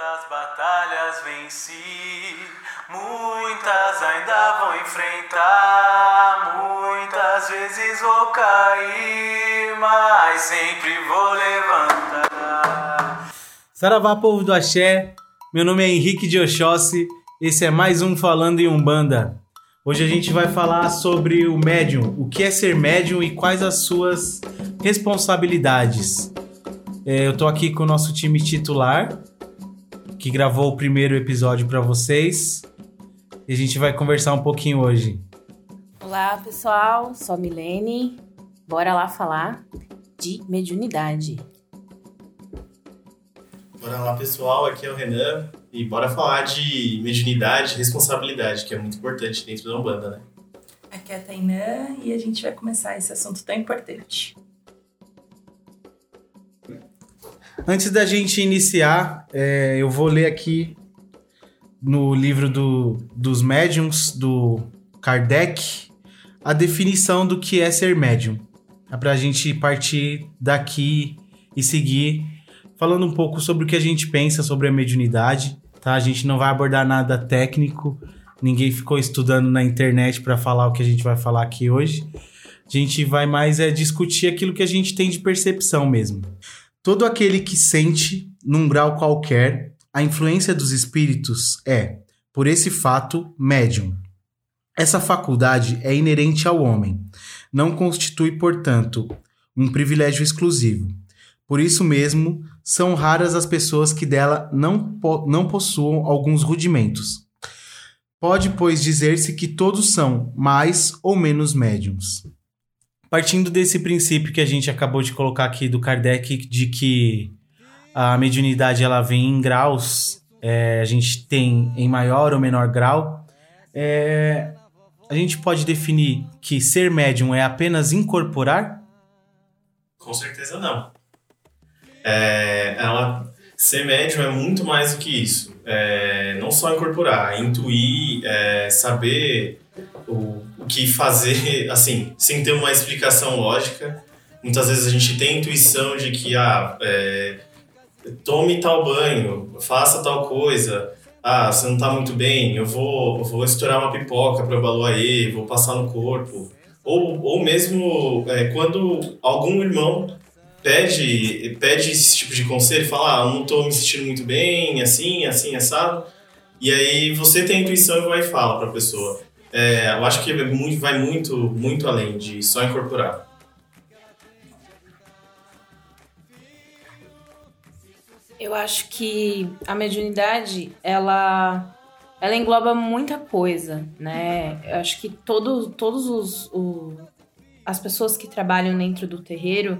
Quantas batalhas venci, muitas ainda vou enfrentar. Muitas vezes vou cair, mas sempre vou levantar. Saravá, povo do Axé, meu nome é Henrique de Oxóssi, esse é mais um Falando em Umbanda. Hoje a gente vai falar sobre o médium, o que é ser médium e quais as suas responsabilidades. É, eu tô aqui com o nosso time titular, que gravou o primeiro episódio para vocês. E a gente vai conversar um pouquinho hoje. Olá, pessoal. Sou a Milene. Bora lá falar de mediunidade. Bora lá, pessoal. Aqui é o Renan. E bora falar de mediunidade e responsabilidade, que é muito importante dentro da Umbanda, né? Aqui é a Tainã e a gente vai começar esse assunto tão importante. Antes da gente iniciar, é, eu vou ler aqui no livro do, dos médiums do Kardec a definição do que é ser médium. É para a gente partir daqui e seguir falando um pouco sobre o que a gente pensa sobre a mediunidade. Tá? A gente não vai abordar nada técnico, ninguém ficou estudando na internet para falar o que a gente vai falar aqui hoje. A gente vai mais é discutir aquilo que a gente tem de percepção mesmo. Todo aquele que sente, num grau qualquer, a influência dos espíritos é, por esse fato, médium. Essa faculdade é inerente ao homem, não constitui, portanto, um privilégio exclusivo. Por isso mesmo, são raras as pessoas que dela não, po não possuam alguns rudimentos. Pode, pois, dizer-se que todos são mais ou menos médiums. Partindo desse princípio que a gente acabou de colocar aqui do Kardec, de que a mediunidade ela vem em graus, é, a gente tem em maior ou menor grau, é, a gente pode definir que ser médium é apenas incorporar? Com certeza não. É, ela ser médium é muito mais do que isso. É, não só incorporar, é intuir, é, saber o, o que fazer, assim, sem ter uma explicação lógica. Muitas vezes a gente tem a intuição de que, ah, é, tome tal banho, faça tal coisa. Ah, você não tá muito bem, eu vou, vou estourar uma pipoca para Baluaê, vou passar no corpo. Ou, ou mesmo é, quando algum irmão pede, pede esse tipo de conselho, fala, ah, eu não tô me sentindo muito bem, assim, assim, assado. E aí você tem a intuição e vai e fala pra pessoa. É, eu acho que vai muito, muito além de só incorporar. Eu acho que a mediunidade, ela, ela engloba muita coisa, né? Eu acho que todo, todos os, o, as pessoas que trabalham dentro do terreiro,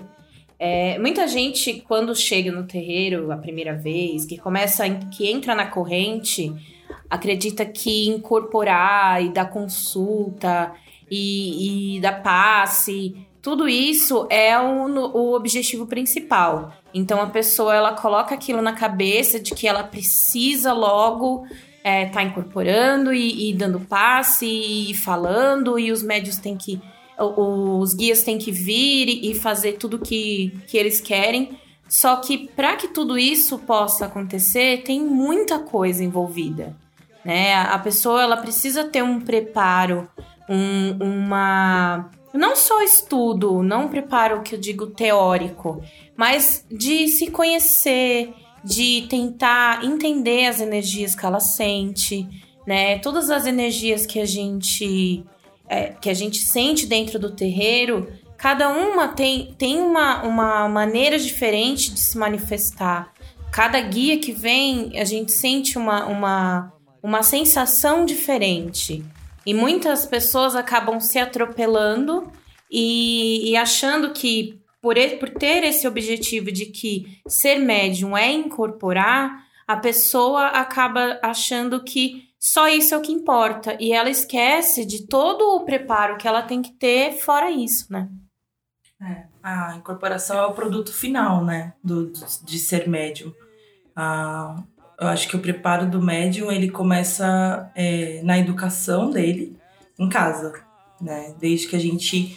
é, muita gente, quando chega no terreiro a primeira vez, que começa, que entra na corrente, acredita que incorporar e dar consulta e, e dar passe, tudo isso é o, o objetivo principal. Então a pessoa ela coloca aquilo na cabeça de que ela precisa logo estar é, tá incorporando e, e, dando passe e falando, e os médios têm que. Os guias têm que vir e fazer tudo que, que eles querem. Só que para que tudo isso possa acontecer, tem muita coisa envolvida né? A pessoa ela precisa ter um preparo, um, uma não só estudo, não preparo que eu digo teórico, mas de se conhecer, de tentar entender as energias que ela sente, né? Todas as energias que a gente é, que a gente sente dentro do terreiro, cada uma tem, tem uma, uma maneira diferente de se manifestar. Cada guia que vem, a gente sente uma, uma uma sensação diferente. E muitas pessoas acabam se atropelando e, e achando que, por, por ter esse objetivo de que ser médium é incorporar, a pessoa acaba achando que só isso é o que importa. E ela esquece de todo o preparo que ela tem que ter fora isso, né? É, a incorporação é o produto final, né? Do, de ser médium. Ah, eu acho que o preparo do médium ele começa é, na educação dele em casa, né? Desde que a gente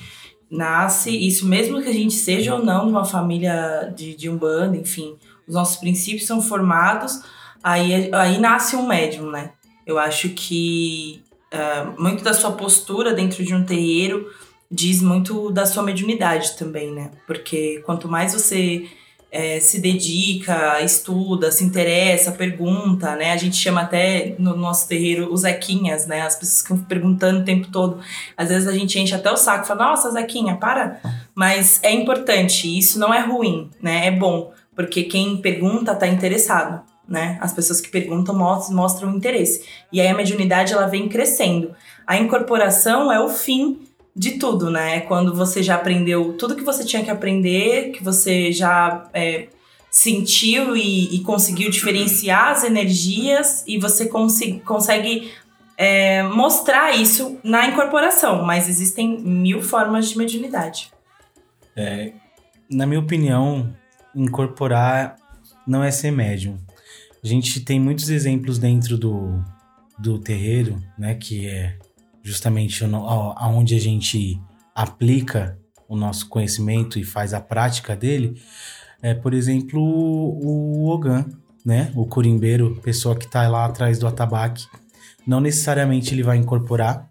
nasce, isso mesmo que a gente seja ou não de uma família de, de umbanda, enfim, os nossos princípios são formados aí, aí nasce um médium, né? Eu acho que uh, muito da sua postura dentro de um terreiro diz muito da sua mediunidade também, né? Porque quanto mais você é, se dedica, estuda, se interessa, pergunta, né? A gente chama até no nosso terreiro os Zequinhas, né? As pessoas ficam perguntando o tempo todo. Às vezes a gente enche até o saco e fala, nossa, Zequinha, para. Mas é importante, isso não é ruim, né? É bom, porque quem pergunta tá interessado, né? As pessoas que perguntam mostram, mostram interesse. E aí a mediunidade, ela vem crescendo. A incorporação é o fim de tudo, né? Quando você já aprendeu tudo que você tinha que aprender, que você já é, sentiu e, e, conseguiu diferenciar as energias e você consegue é, mostrar isso na incorporação, mas existem mil formas de mediunidade. É, na minha opinião, incorporar não é ser médium. A gente tem muitos exemplos dentro do, do terreiro, né? Que é justamente aonde a gente aplica o nosso conhecimento e faz a prática dele, é, por exemplo, o Ogan, né? O curimbeiro, pessoa que está lá atrás do atabaque. Não necessariamente ele vai incorporar.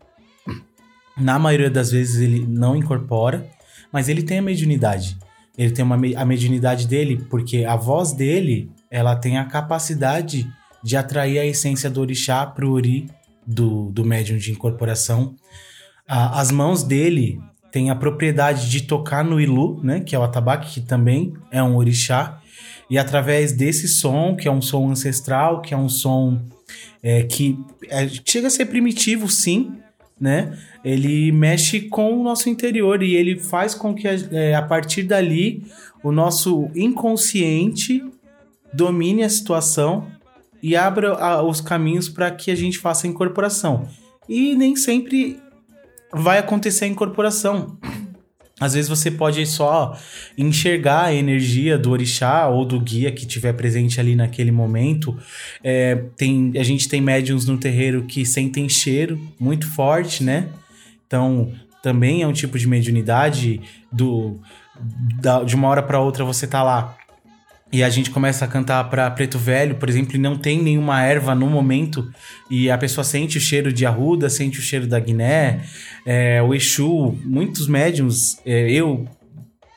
Na maioria das vezes ele não incorpora, mas ele tem a mediunidade. Ele tem uma, a mediunidade dele porque a voz dele, ela tem a capacidade de atrair a essência do orixá para o ori do, do médium de incorporação. Ah, as mãos dele têm a propriedade de tocar no ilu, né, que é o atabaque, que também é um orixá, e através desse som, que é um som ancestral, que é um som é, que é, chega a ser primitivo, sim, né? Ele mexe com o nosso interior e ele faz com que, é, a partir dali, o nosso inconsciente domine a situação e abra a, os caminhos para que a gente faça a incorporação. E nem sempre vai acontecer a incorporação. Às vezes você pode só enxergar a energia do orixá ou do guia que estiver presente ali naquele momento. É, tem, a gente tem médiums no terreiro que sentem cheiro muito forte, né? Então, também é um tipo de mediunidade do, da, de uma hora para outra você tá lá e a gente começa a cantar para Preto Velho, por exemplo, e não tem nenhuma erva no momento, e a pessoa sente o cheiro de arruda, sente o cheiro da guiné, é, o Exu, muitos médiums, é, eu,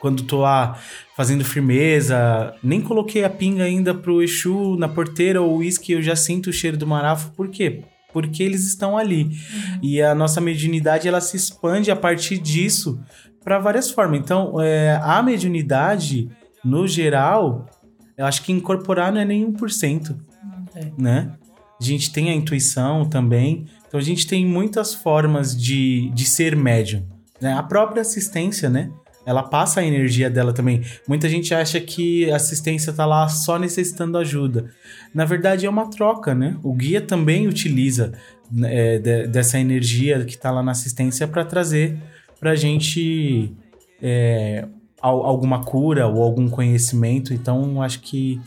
quando tô lá fazendo firmeza, nem coloquei a pinga ainda pro Exu na porteira ou uísque, eu já sinto o cheiro do marafo, por quê? Porque eles estão ali. Uhum. E a nossa mediunidade, ela se expande a partir disso para várias formas. Então, é, a mediunidade, no geral, eu acho que incorporar não é nem 1%, é. né? A gente tem a intuição também. Então a gente tem muitas formas de, de ser médium. Né? A própria assistência, né? Ela passa a energia dela também. Muita gente acha que a assistência tá lá só necessitando ajuda. Na verdade, é uma troca, né? O guia também utiliza é, de, dessa energia que tá lá na assistência para trazer pra gente é, alguma cura ou algum conhecimento. Então, acho que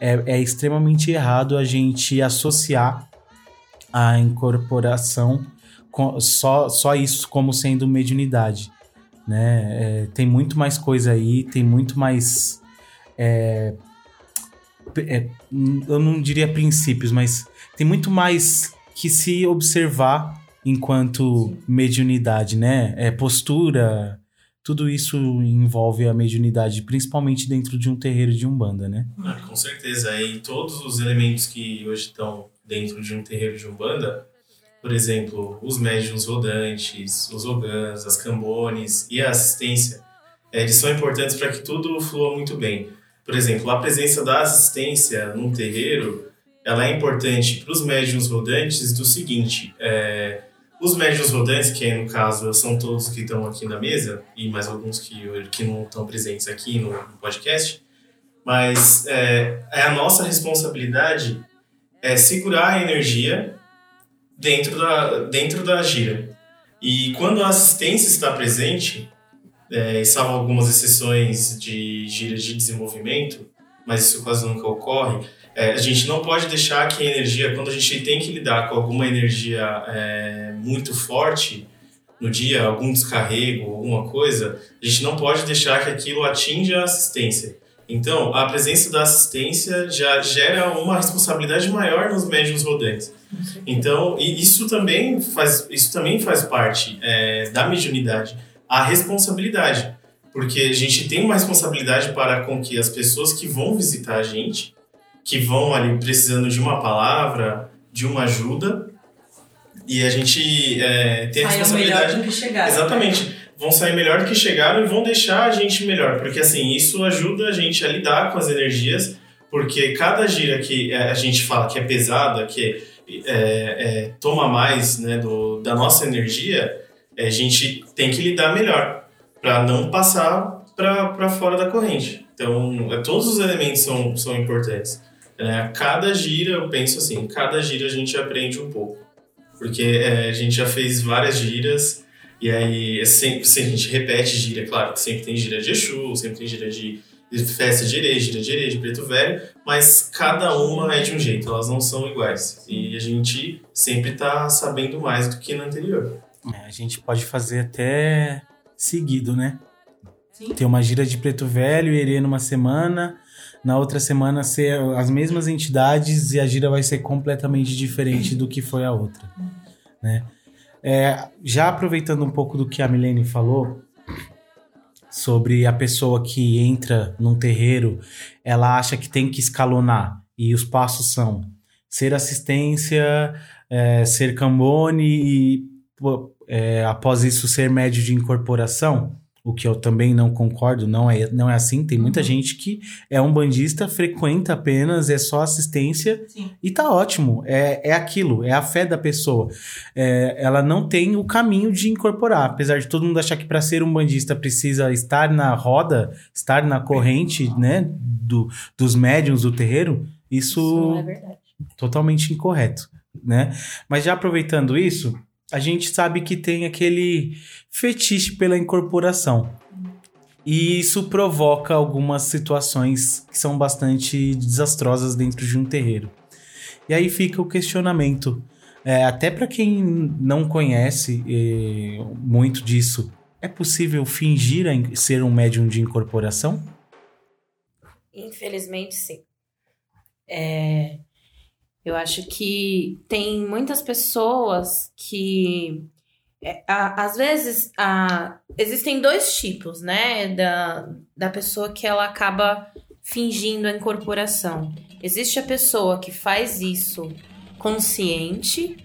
é, é extremamente errado a gente associar a incorporação com, só, só isso como sendo mediunidade. Né? É, tem muito mais coisa aí, tem muito mais. É, é, eu não diria princípios, mas tem muito mais que se observar enquanto mediunidade, né? É postura, tudo isso envolve a mediunidade, principalmente dentro de um terreiro de umbanda, né? Ah, com certeza. E todos os elementos que hoje estão dentro de um terreiro de umbanda, por exemplo, os médiums rodantes, os ogãs, as cambones e a assistência, eles são importantes para que tudo flua muito bem. Por exemplo, a presença da assistência num terreiro, ela é importante para os médiums rodantes do seguinte, é, os médios rodantes, que no caso são todos que estão aqui na mesa, e mais alguns que, que não estão presentes aqui no, podcast, mas é, é, a nossa responsabilidade é segurar a energia dentro da, dentro da gira. E quando a assistência está presente, é, salvo algumas exceções de giras de desenvolvimento, mas isso quase nunca ocorre, é, a gente não pode deixar que a energia, quando a gente tem que lidar com alguma energia é, muito forte no dia, algum descarrego, alguma coisa, a gente não pode deixar que aquilo atinja a assistência. Então, a presença da assistência já gera uma responsabilidade maior nos médiums rodantes. Então, isso também faz, isso também faz parte é, da mediunidade, a responsabilidade. Porque a gente tem uma responsabilidade para com que as pessoas que vão visitar a gente, que vão ali precisando de uma palavra, de uma ajuda, e a gente é, tem a responsabilidade. melhor do que chegaram. Exatamente. Vão sair melhor do que chegaram e vão deixar a gente melhor. Porque assim, isso ajuda a gente a lidar com as energias, porque cada gira que é, a gente fala que é pesada, que é, é, toma mais né, do, da nossa energia, a gente tem que lidar melhor para não passar para fora da corrente. Então, é, todos os elementos são, são importantes. É, cada gira, eu penso assim, cada gira a gente aprende um pouco. Porque é, a gente já fez várias giras, e aí é sempre, sempre a gente repete gira, claro que sempre tem gira de Exu, sempre tem gira de, de festa de Herê, gira de Herê, de Preto Velho, mas cada uma é de um jeito, elas não são iguais. E a gente sempre está sabendo mais do que na anterior. É, a gente pode fazer até seguido, né? Sim. Ter uma gira de Preto Velho e Herê numa semana, na outra semana ser as mesmas entidades e a gira vai ser completamente diferente do que foi a outra, né? É, já aproveitando um pouco do que a Milene falou sobre a pessoa que entra num terreiro, ela acha que tem que escalonar e os passos são ser assistência, é, ser cambone e é, após isso ser médio de incorporação, o que eu também não concordo, não é, não é assim. Tem muita gente que é um bandista, frequenta apenas, é só assistência Sim. e tá ótimo. É, é aquilo, é a fé da pessoa. É, ela não tem o caminho de incorporar. Apesar de todo mundo achar que para ser um bandista precisa estar na roda, estar na corrente, né, do, dos médiums do terreiro, Isso isso é totalmente incorreto, né? Mas já aproveitando isso, a gente sabe que tem aquele fetiche pela incorporação. E isso provoca algumas situações que são bastante desastrosas dentro de um terreiro. E aí fica o questionamento. É, até para quem não conhece eh, muito disso, é possível fingir ser um médium de incorporação? Infelizmente, sim. É, eu acho que tem muitas pessoas que. é, às vezes, a- existem dois tipos, né? Da, da pessoa que ela acaba fingindo a incorporação. Existe a pessoa que faz isso consciente,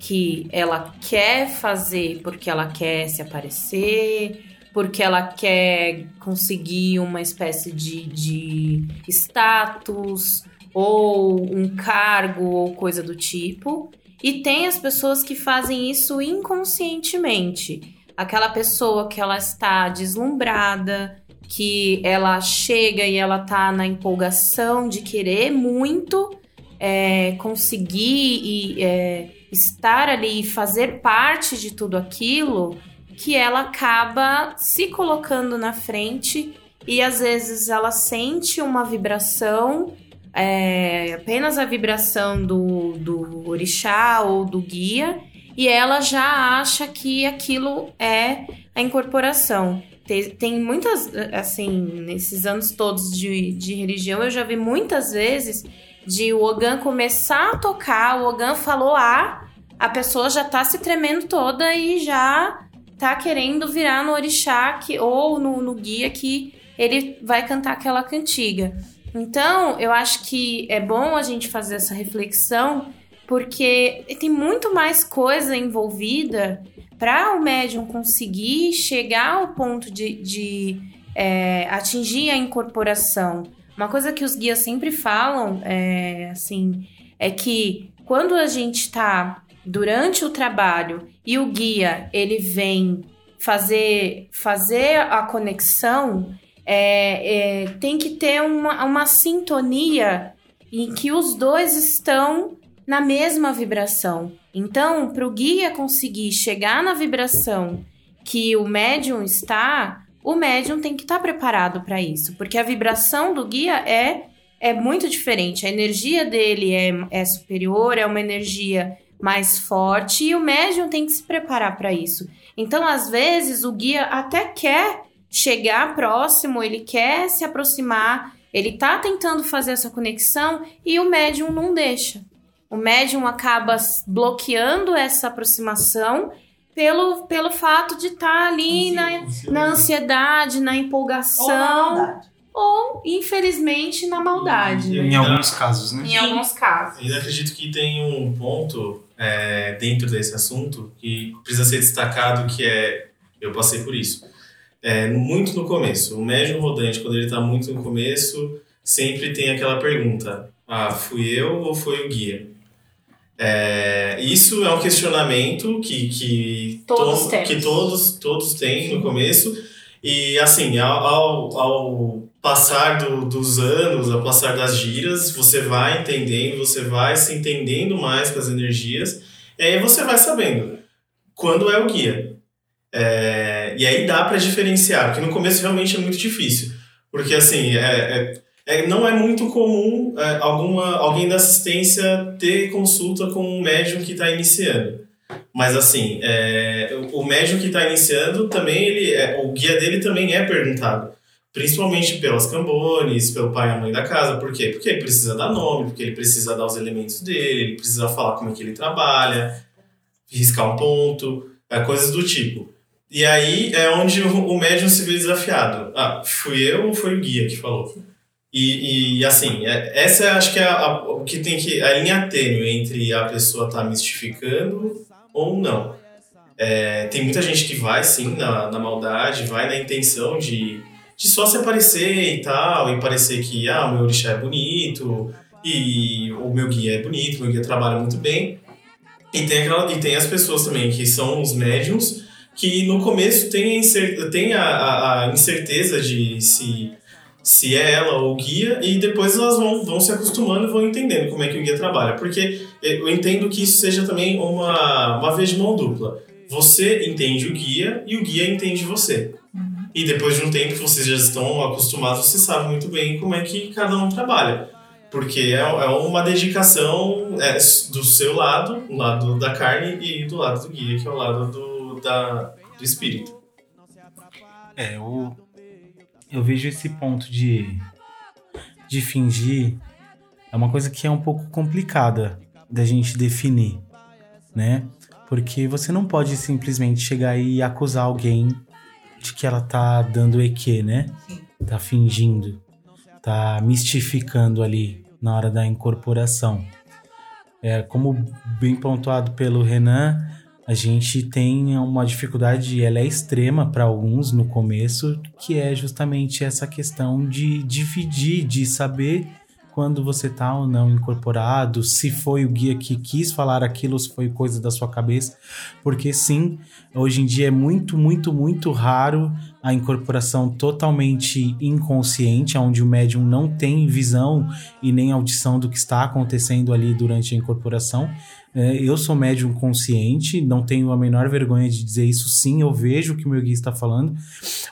que ela quer fazer porque ela quer se aparecer, porque ela quer conseguir uma espécie de, de status ou um cargo ou coisa do tipo. E tem as pessoas que fazem isso inconscientemente. Aquela pessoa que ela está deslumbrada, que ela chega e ela tá na empolgação de querer muito é, conseguir e é, estar ali e fazer parte de tudo aquilo que ela acaba se colocando na frente e às vezes ela sente uma vibração, é, apenas a vibração do, do orixá ou do guia, e ela já acha que aquilo é a incorporação. Tem, tem muitas, assim, nesses anos todos de, de religião, eu já vi muitas vezes de o Ogan começar a tocar, o Ogan falou A, a pessoa já tá se tremendo toda e já tá querendo virar no orixá que, ou no, no guia que ele vai cantar aquela cantiga. Então, eu acho que é bom a gente fazer essa reflexão, porque tem muito mais coisa envolvida para o médium conseguir chegar ao ponto de, de é, atingir a incorporação. Uma coisa que os guias sempre falam, é, assim, é que quando a gente está durante o trabalho e o guia ele vem fazer, fazer a conexão, é, é, tem que ter uma, uma sintonia em que os dois estão na mesma vibração. Então, para o guia conseguir chegar na vibração que o médium está, o médium tem que estar preparado para isso, porque a vibração do guia é é muito diferente. A energia dele é, é superior, é uma energia mais forte e o médium tem que se preparar para isso. Então, às vezes, o guia até quer chegar próximo, ele quer se aproximar, Ele tá tentando fazer essa conexão e o médium não deixa. O médium acaba bloqueando essa aproximação pelo, pelo fato de estar tá ali na, na ansiedade, na empolgação. Ou, infelizmente, na maldade. Em alguns casos, né? Em alguns casos. E acredito que tem um ponto é, dentro desse assunto que precisa ser destacado, que é... Eu passei por isso. É, muito no começo. O médium rodante, quando ele está muito no começo, sempre tem aquela pergunta. Ah, fui eu ou foi o guia? É, isso é um questionamento que, que, todos, to, que todos, todos têm no começo. E assim, ao, ao, passar do, dos anos, ao passar das giras, você vai entendendo, você vai se entendendo mais com as energias, e aí você vai sabendo quando é o guia. É, e aí dá para diferenciar, porque no começo realmente é muito difícil. Porque assim, é, é, é não é muito comum é, alguma, alguém da assistência ter consulta com um médium que está iniciando. Mas assim, é, o médium que está iniciando também, ele, é, o guia dele também é perguntado. Principalmente pelas cambones, pelo pai e a mãe da casa. Por quê? Porque ele precisa dar nome, porque ele precisa dar os elementos dele, ele precisa falar como é que ele trabalha, riscar um ponto, é, coisas do tipo. E aí é onde o, médium se vê desafiado. Ah, fui eu ou foi o guia que falou? E, e assim, é, essa acho que é a, o que tem que. a linha tênue entre a pessoa estar tá mistificando ou não. É, tem muita gente que vai sim na, na maldade, vai na intenção de de só se aparecer e tal, e parecer que ah, o meu orixá é bonito, e o meu guia é bonito, o meu guia trabalha muito bem. E tem, aquela, e tem as pessoas também que são os médiums, que no começo tem, a, tem a, a, a incerteza de se, se é ela ou o guia, e depois elas vão, vão se acostumando e vão entendendo como é que o guia trabalha. Porque eu entendo que isso seja também uma, uma vez de mão dupla. Você entende o guia e o guia entende você. E depois de um tempo que vocês já estão acostumados, você sabe muito bem como é que cada um trabalha. Porque é, é uma dedicação é, do seu lado, o lado da carne, e do lado do guia, que é o lado do, da, do espírito. É, eu, eu vejo esse ponto de, de fingir é uma coisa que é um pouco complicada da gente definir, né? Porque você não pode simplesmente chegar e acusar alguém de que ela tá dando EQ, né? Tá fingindo, tá mistificando ali na hora da incorporação. É, como bem pontuado pelo Renan, a gente tem uma dificuldade, ela é extrema para alguns no começo, que é justamente essa questão de dividir, de saber quando você tá ou não incorporado, se foi o guia que quis falar aquilo, se foi coisa da sua cabeça, porque sim, hoje em dia é muito, muito, muito raro a incorporação totalmente inconsciente, onde o médium não tem visão e nem audição do que está acontecendo ali durante a incorporação. É, eu sou médium consciente, não tenho a menor vergonha de dizer isso. Sim, eu vejo o que o meu guia está falando.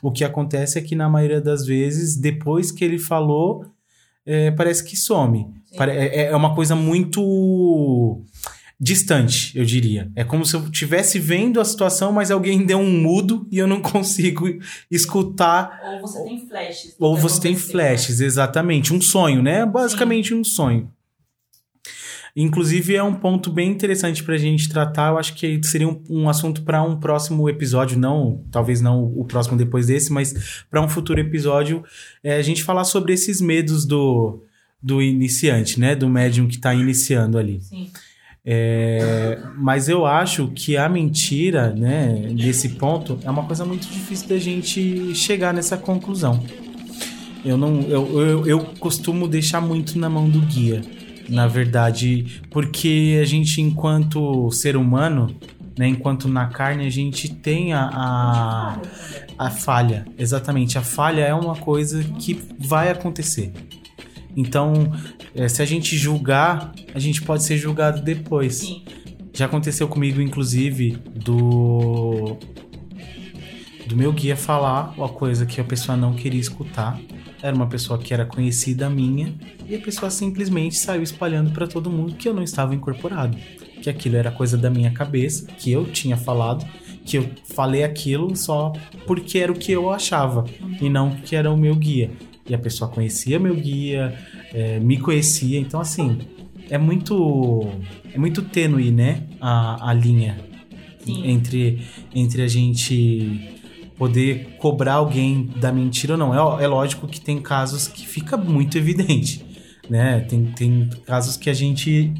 O que acontece é que, na maioria das vezes, depois que ele falou, é, parece que some. É, é uma coisa muito distante, eu diria. É como se eu estivesse vendo a situação, mas alguém deu um mudo e eu não consigo escutar. Ou você tem flashes. Ou você tem flashes, exatamente. Um sonho, né? Basicamente Sim. um sonho. Inclusive, é um ponto bem interessante para a gente tratar. Eu acho que seria um, um assunto para um próximo episódio, não, talvez não o próximo depois desse, mas para um futuro episódio, é, a gente falar sobre esses medos do, do iniciante, né? Do médium que está iniciando ali. Sim. É, mas eu acho que a mentira, né, nesse ponto, é uma coisa muito difícil da gente chegar nessa conclusão. Eu não, eu, eu, eu costumo deixar muito na mão do guia na verdade, porque a gente, enquanto ser humano, né, enquanto na carne, a gente tem a, a, a falha. Exatamente, a falha é uma coisa que vai acontecer. Então, é, se a gente julgar, a gente pode ser julgado depois. Sim. Já aconteceu comigo, inclusive, do do meu guia falar uma coisa que a pessoa não queria escutar. Era uma pessoa que era conhecida minha e a pessoa simplesmente saiu espalhando para todo mundo que eu não estava incorporado, que aquilo era coisa da minha cabeça, que eu tinha falado, que eu falei aquilo só porque era o que eu achava e não que era o meu guia. e a pessoa conhecia meu guia, é, me conhecia. Então, assim, é muito é muito tênue, né? A, a linha Sim. entre, entre a gente poder cobrar alguém da mentira ou não. É, é lógico que tem casos que fica muito evidente, né? Tem, tem casos que a gente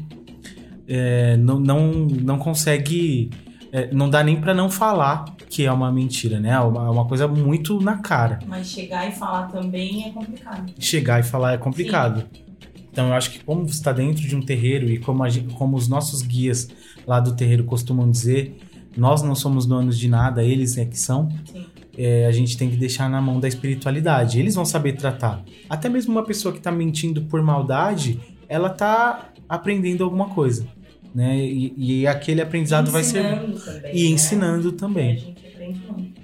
é, não, não, não consegue... é, não dá nem pra não falar que é uma mentira, né? É uma, é uma coisa muito na cara. Mas chegar e falar também é complicado. Chegar e falar é complicado. Então eu acho que como você está dentro de um terreiro e como, a gente- como os nossos guias lá do terreiro costumam dizer, nós não somos donos de nada, eles é que são. É, a gente tem que deixar na mão da espiritualidade. Eles vão saber tratar. Até mesmo uma pessoa que tá mentindo por maldade, ela tá aprendendo alguma coisa. Né? E, e aquele aprendizado vai ser. Ensinando também, E né? ensinando A também. gente aprende muito.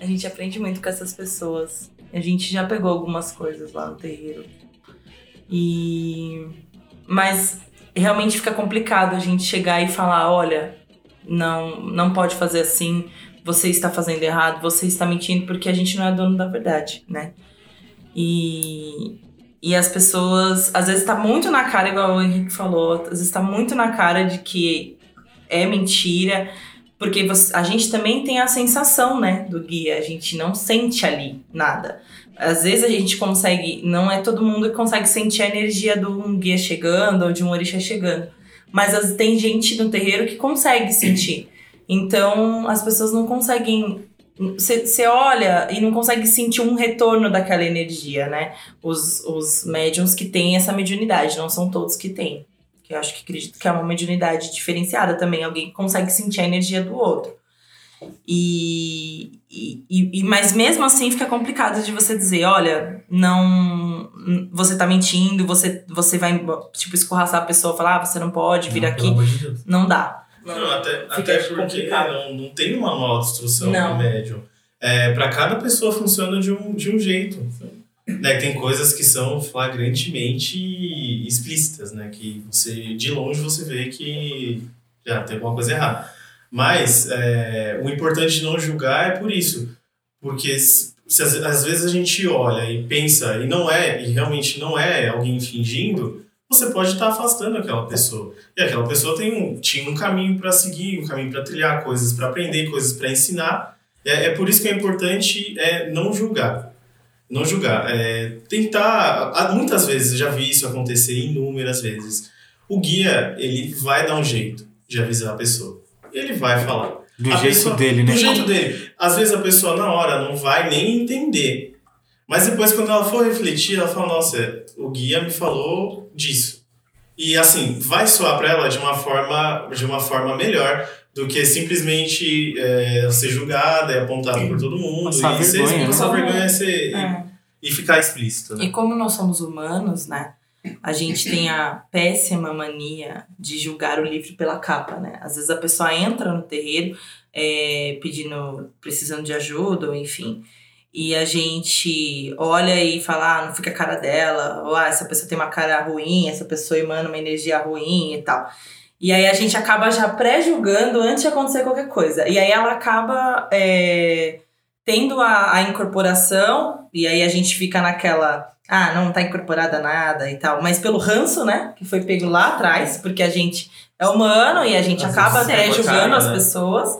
A gente aprende muito com essas pessoas. A gente já pegou algumas coisas lá no terreiro. E. Mas realmente fica complicado a gente chegar e falar: olha, não, não pode fazer assim, você está fazendo errado, você está mentindo, porque a gente não é dono da verdade, né? E. E as pessoas, às vezes tá muito na cara, igual o Henrique falou, às vezes tá muito na cara de que é mentira, porque você- a gente também tem a sensação, né, do guia, a gente não sente ali nada. Às vezes a gente consegue, não é todo mundo que consegue sentir a energia de um guia chegando ou de um orixá chegando, mas as- tem gente no terreiro que consegue sentir. Então as pessoas não conseguem. Você olha e não consegue sentir um retorno daquela energia, né? Os, os médiums que têm essa mediunidade, não são todos que têm. Eu acho que acredito que é uma mediunidade diferenciada também, alguém que consegue sentir a energia do outro. E, e, e- mas mesmo assim fica complicado de você dizer, olha, não, você tá mentindo, você, você vai tipo escorraçar a pessoa, falar, ah, você não pode vir Não, aqui, Pelo amor de Deus. não dá. Não, até, Fica até porque complicado. não, não tem um manual de instrução Não. no médium. É, para cada pessoa funciona de um, de um jeito. Né? Tem coisas que são flagrantemente explícitas, né? Que você, de longe, você vê que já tem alguma coisa errada. Mas é, o importante de não julgar é por isso. Porque se, se às, vezes a gente olha e pensa e não é, e realmente não é alguém fingindo, você pode estar afastando aquela pessoa. E aquela pessoa tem um, tinha um caminho para seguir, um caminho para trilhar, coisas para aprender, coisas para ensinar. É, é por isso que é importante é, não julgar. Não julgar. É, tentar. Muitas vezes, já vi isso acontecer inúmeras vezes. O guia, ele vai dar um jeito de avisar a pessoa. Ele vai falar. Do A jeito pessoa- dele, né? Do jeito dele. Às vezes a pessoa na hora não vai nem entender. Mas depois, quando ela for refletir, ela fala: Nossa, o guia me falou disso. E assim, vai soar para ela de uma forma, de uma forma melhor do que simplesmente é, ser julgada e apontada por todo mundo. Passar e ser, vergonha, né? passar vergonha é ser, É. e ficar explícito. Né? E como nós somos humanos, né? A gente tem a péssima mania de julgar o livro pela capa, né? Às vezes a pessoa entra no terreiro é, pedindo, precisando de ajuda, ou enfim. E a gente olha e fala, ah, não fica a cara dela, ou ah, essa pessoa tem uma cara ruim, essa pessoa emana uma energia ruim e tal. E aí a gente acaba já pré-julgando antes de acontecer qualquer coisa. E aí ela acaba é, tendo a, a incorporação, e aí a gente fica naquela, ah, não tá incorporada nada e tal. Mas pelo ranço, né, que foi pego lá atrás, porque a gente é humano e a gente Às acaba quebra pré-julgando cara, as né? pessoas.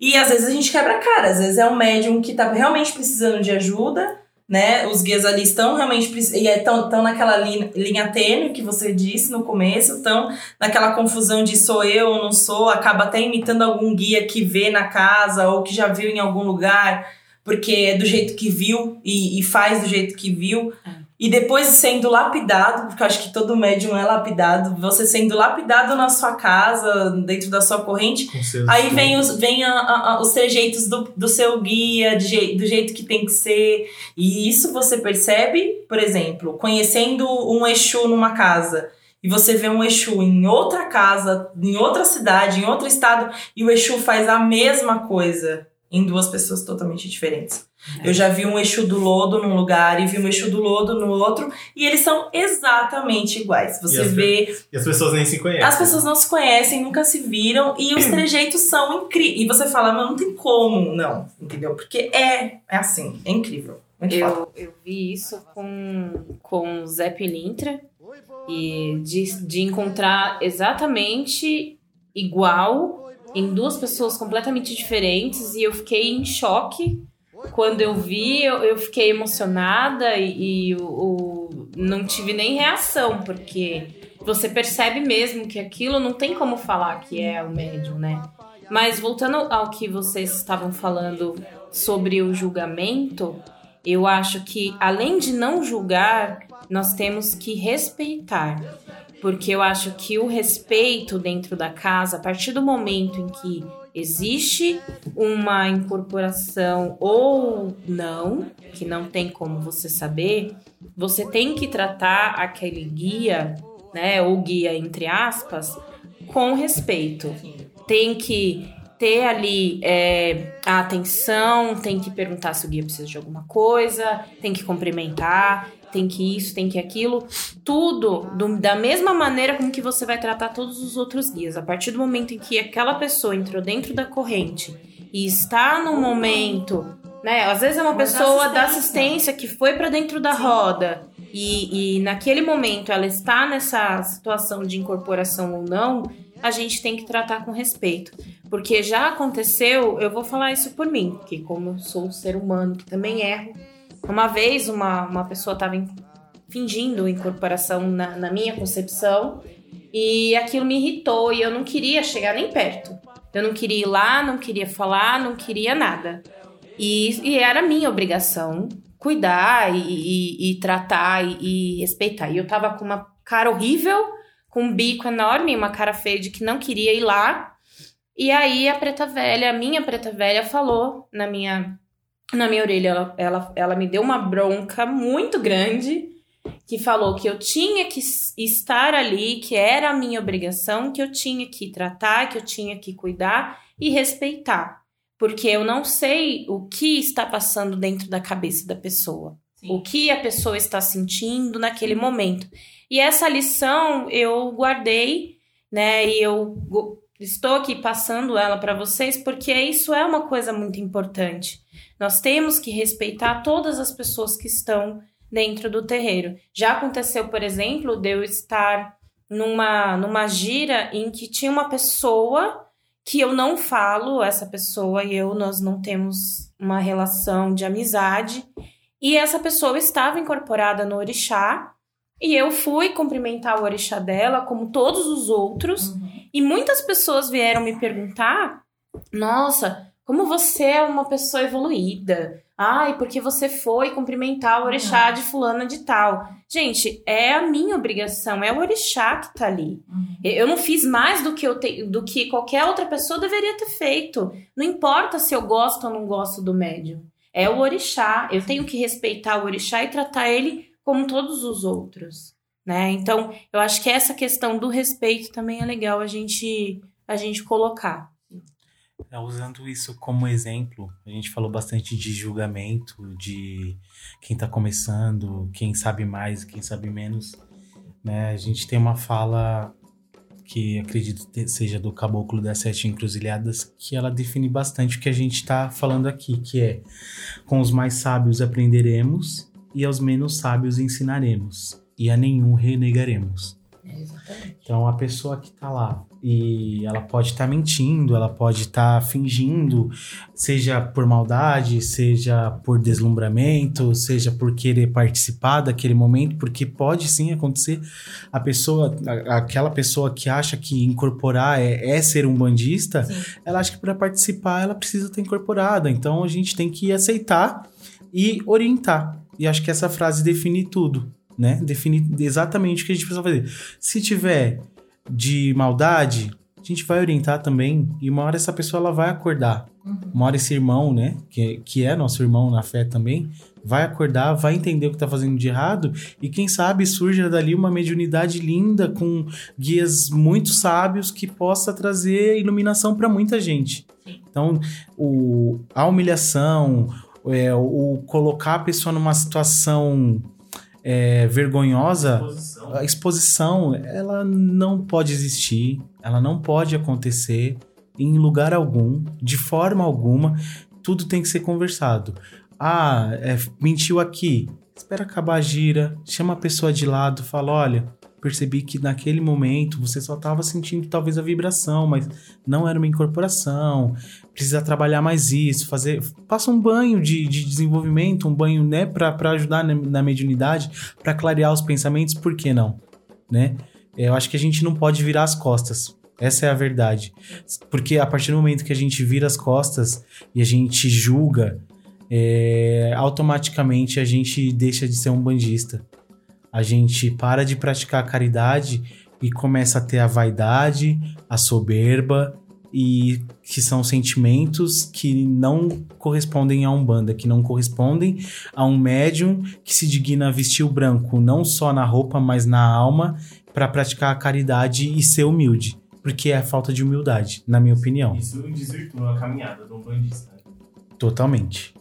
E às vezes a gente quebra a cara, às vezes é um médium que tá realmente precisando de ajuda, né? Os guias ali estão realmente e estão tão naquela linha, linha tênue que você disse no começo, estão naquela confusão de sou eu ou não sou, acaba até imitando algum guia que vê na casa ou que já viu em algum lugar, porque é do jeito que viu e, e faz do jeito que viu. E depois sendo lapidado, porque eu acho que todo médium é lapidado, você sendo lapidado na sua casa, dentro da sua corrente, Aí vem os, vem a- a- a- os trejeitos do, do seu guia, de do jeito que tem que ser. E isso você percebe, por exemplo, conhecendo um Exu numa casa. E você vê um Exu em outra casa, em outra cidade, em outro estado, e o Exu faz a mesma coisa em duas pessoas totalmente diferentes. Eu já vi um eixo do lodo num lugar e vi um eixo do lodo no outro, e eles são exatamente iguais. Você E as vê. E as pessoas nem se conhecem. As pessoas não se conhecem, nunca se viram, e os trejeitos são incríveis. E você fala, mas não tem como, não, entendeu? Porque é, é assim, é incrível. Muito foda. Eu, eu vi isso com, com o Zé Pilintra e de, de encontrar exatamente igual em duas pessoas completamente diferentes e eu fiquei em choque quando eu vi, eu, eu fiquei emocionada e, e o, o- não tive nem reação, porque você percebe mesmo que aquilo não tem como falar que é o médium, né? Mas voltando ao que vocês estavam falando sobre o julgamento, eu acho que além de não julgar, nós temos que respeitar. Porque eu acho que o respeito dentro da casa, a partir do momento em que existe uma incorporação ou não, que não tem como você saber, você tem que tratar aquele guia, né, ou guia entre aspas, com respeito. Tem que ter ali é, a atenção, tem que perguntar se o guia precisa de alguma coisa, tem que cumprimentar, tem que isso, tem que aquilo. Tudo do- da mesma maneira como que você vai tratar todos os outros guias. A partir do momento em que aquela pessoa entrou dentro da corrente e está no momento, né? Às vezes é uma pessoa da assistência. que foi para dentro da roda e, e naquele momento ela está nessa situação de incorporação ou não, a gente tem que tratar com respeito. Porque já aconteceu, eu vou falar isso por mim, porque como eu sou um ser humano que também erro, uma vez uma, uma pessoa estava fingindo incorporação na, na minha concepção e aquilo me irritou e eu não queria chegar nem perto. Eu não queria ir lá, não queria falar, não queria nada. E, e era minha obrigação cuidar e, e- e tratar e, e respeitar. E eu tava com uma cara horrível, com um bico enorme, uma cara feia de que não queria ir lá. E aí a preta velha, a minha preta velha, falou na minha, na minha orelha, ela, ela, ela me deu uma bronca muito grande, que falou que eu tinha que estar ali, que era a minha obrigação, que eu tinha que tratar, que eu tinha que cuidar e respeitar. Porque eu não sei o que está passando dentro da cabeça da pessoa. O que a pessoa está sentindo naquele momento. E essa lição eu guardei, né? E eu estou aqui passando ela para vocês porque isso é uma coisa muito importante. Nós temos que respeitar todas as pessoas que estão dentro do terreiro. Já aconteceu, por exemplo, de eu estar numa, numa gira em que tinha uma pessoa que eu não falo, essa pessoa e eu, nós não temos uma relação de amizade. E essa pessoa estava incorporada no orixá. E eu fui cumprimentar o orixá dela, como todos os outros. Uhum. E muitas pessoas vieram me perguntar: Nossa, como você é uma pessoa evoluída. Ai, porque você foi cumprimentar o orixá de fulana de tal. Gente, é a minha obrigação, é o orixá que tá ali. Uhum. Eu não fiz mais do que, eu te- do que qualquer outra pessoa deveria ter feito. Não importa se eu gosto ou não gosto do médium. É o orixá. Eu tenho que respeitar o orixá e tratar ele como todos os outros. Né? Então, eu acho que essa questão do respeito também é legal a gente, a gente colocar. É, usando isso como exemplo, a gente falou bastante de julgamento, de quem tá começando, quem sabe mais, quem sabe menos. Né? A gente tem uma fala que acredito seja do Caboclo das Sete Encruzilhadas, que ela define bastante o que a gente está falando aqui, que é com os mais sábios aprenderemos e aos menos sábios ensinaremos, e a nenhum renegaremos. exatamente. Então a pessoa que tá lá e ela pode estar mentindo, ela pode estar fingindo, seja por maldade, seja por deslumbramento, seja por querer participar daquele momento, porque pode sim acontecer. A pessoa, a- aquela pessoa que acha que incorporar é, é ser um bandista, Sim. ela acha que para participar ela precisa estar incorporada. Então a gente tem que aceitar e orientar. E acho que essa frase define tudo, né? Define exatamente o que a gente precisa fazer. Se tiver de maldade, a gente vai orientar também e uma hora essa pessoa ela vai acordar. Uma hora esse irmão, né, que, que é nosso irmão na fé também, vai acordar, vai entender o que está fazendo de errado e quem sabe surja dali uma mediunidade linda com guias muito sábios que possa trazer iluminação para muita gente. Então, o, a humilhação, é, o colocar a pessoa numa situação é, vergonhosa, Posição. a exposição, ela não pode existir, ela não pode acontecer em lugar algum, de forma alguma. Tudo tem que ser conversado. Ah, é, mentiu aqui. Espera acabar a gira, chama a pessoa de lado, fala: olha, percebi que naquele momento você só estava sentindo talvez a vibração, mas não era uma incorporação. Precisa trabalhar mais isso, fazer. Passa um banho de, de desenvolvimento, um banho, né, para ajudar na, na mediunidade, para clarear os pensamentos, por que não? Né? Eu acho que a gente não pode virar as costas. Essa é a verdade. Porque a partir do momento que a gente vira as costas e a gente julga, é, automaticamente a gente deixa de ser um bandista. A gente para de praticar a caridade e começa a ter a vaidade, a soberba e que são sentimentos que não correspondem a um banda, que não correspondem a um médium que se digna a vestir o branco não só na roupa, mas na alma para praticar a caridade e ser humilde, porque é a falta de humildade, na minha opinião. Isso desvirtua a caminhada de um bandista. né? Totalmente.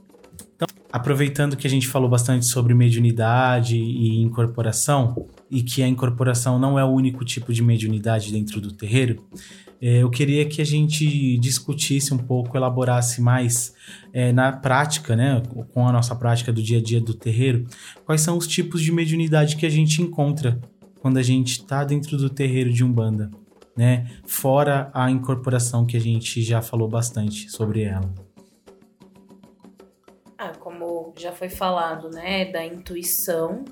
Aproveitando que a gente falou bastante sobre mediunidade e incorporação, e que a incorporação não é o único tipo de mediunidade dentro do terreiro, eh, eu queria que a gente discutisse um pouco, elaborasse mais eh, na prática, né, com a nossa prática do dia a dia do terreiro, quais são os tipos de mediunidade que a gente encontra quando a gente está dentro do terreiro de Umbanda, né, fora a incorporação que a gente já falou bastante sobre ela. Como já foi falado, né, da intuição.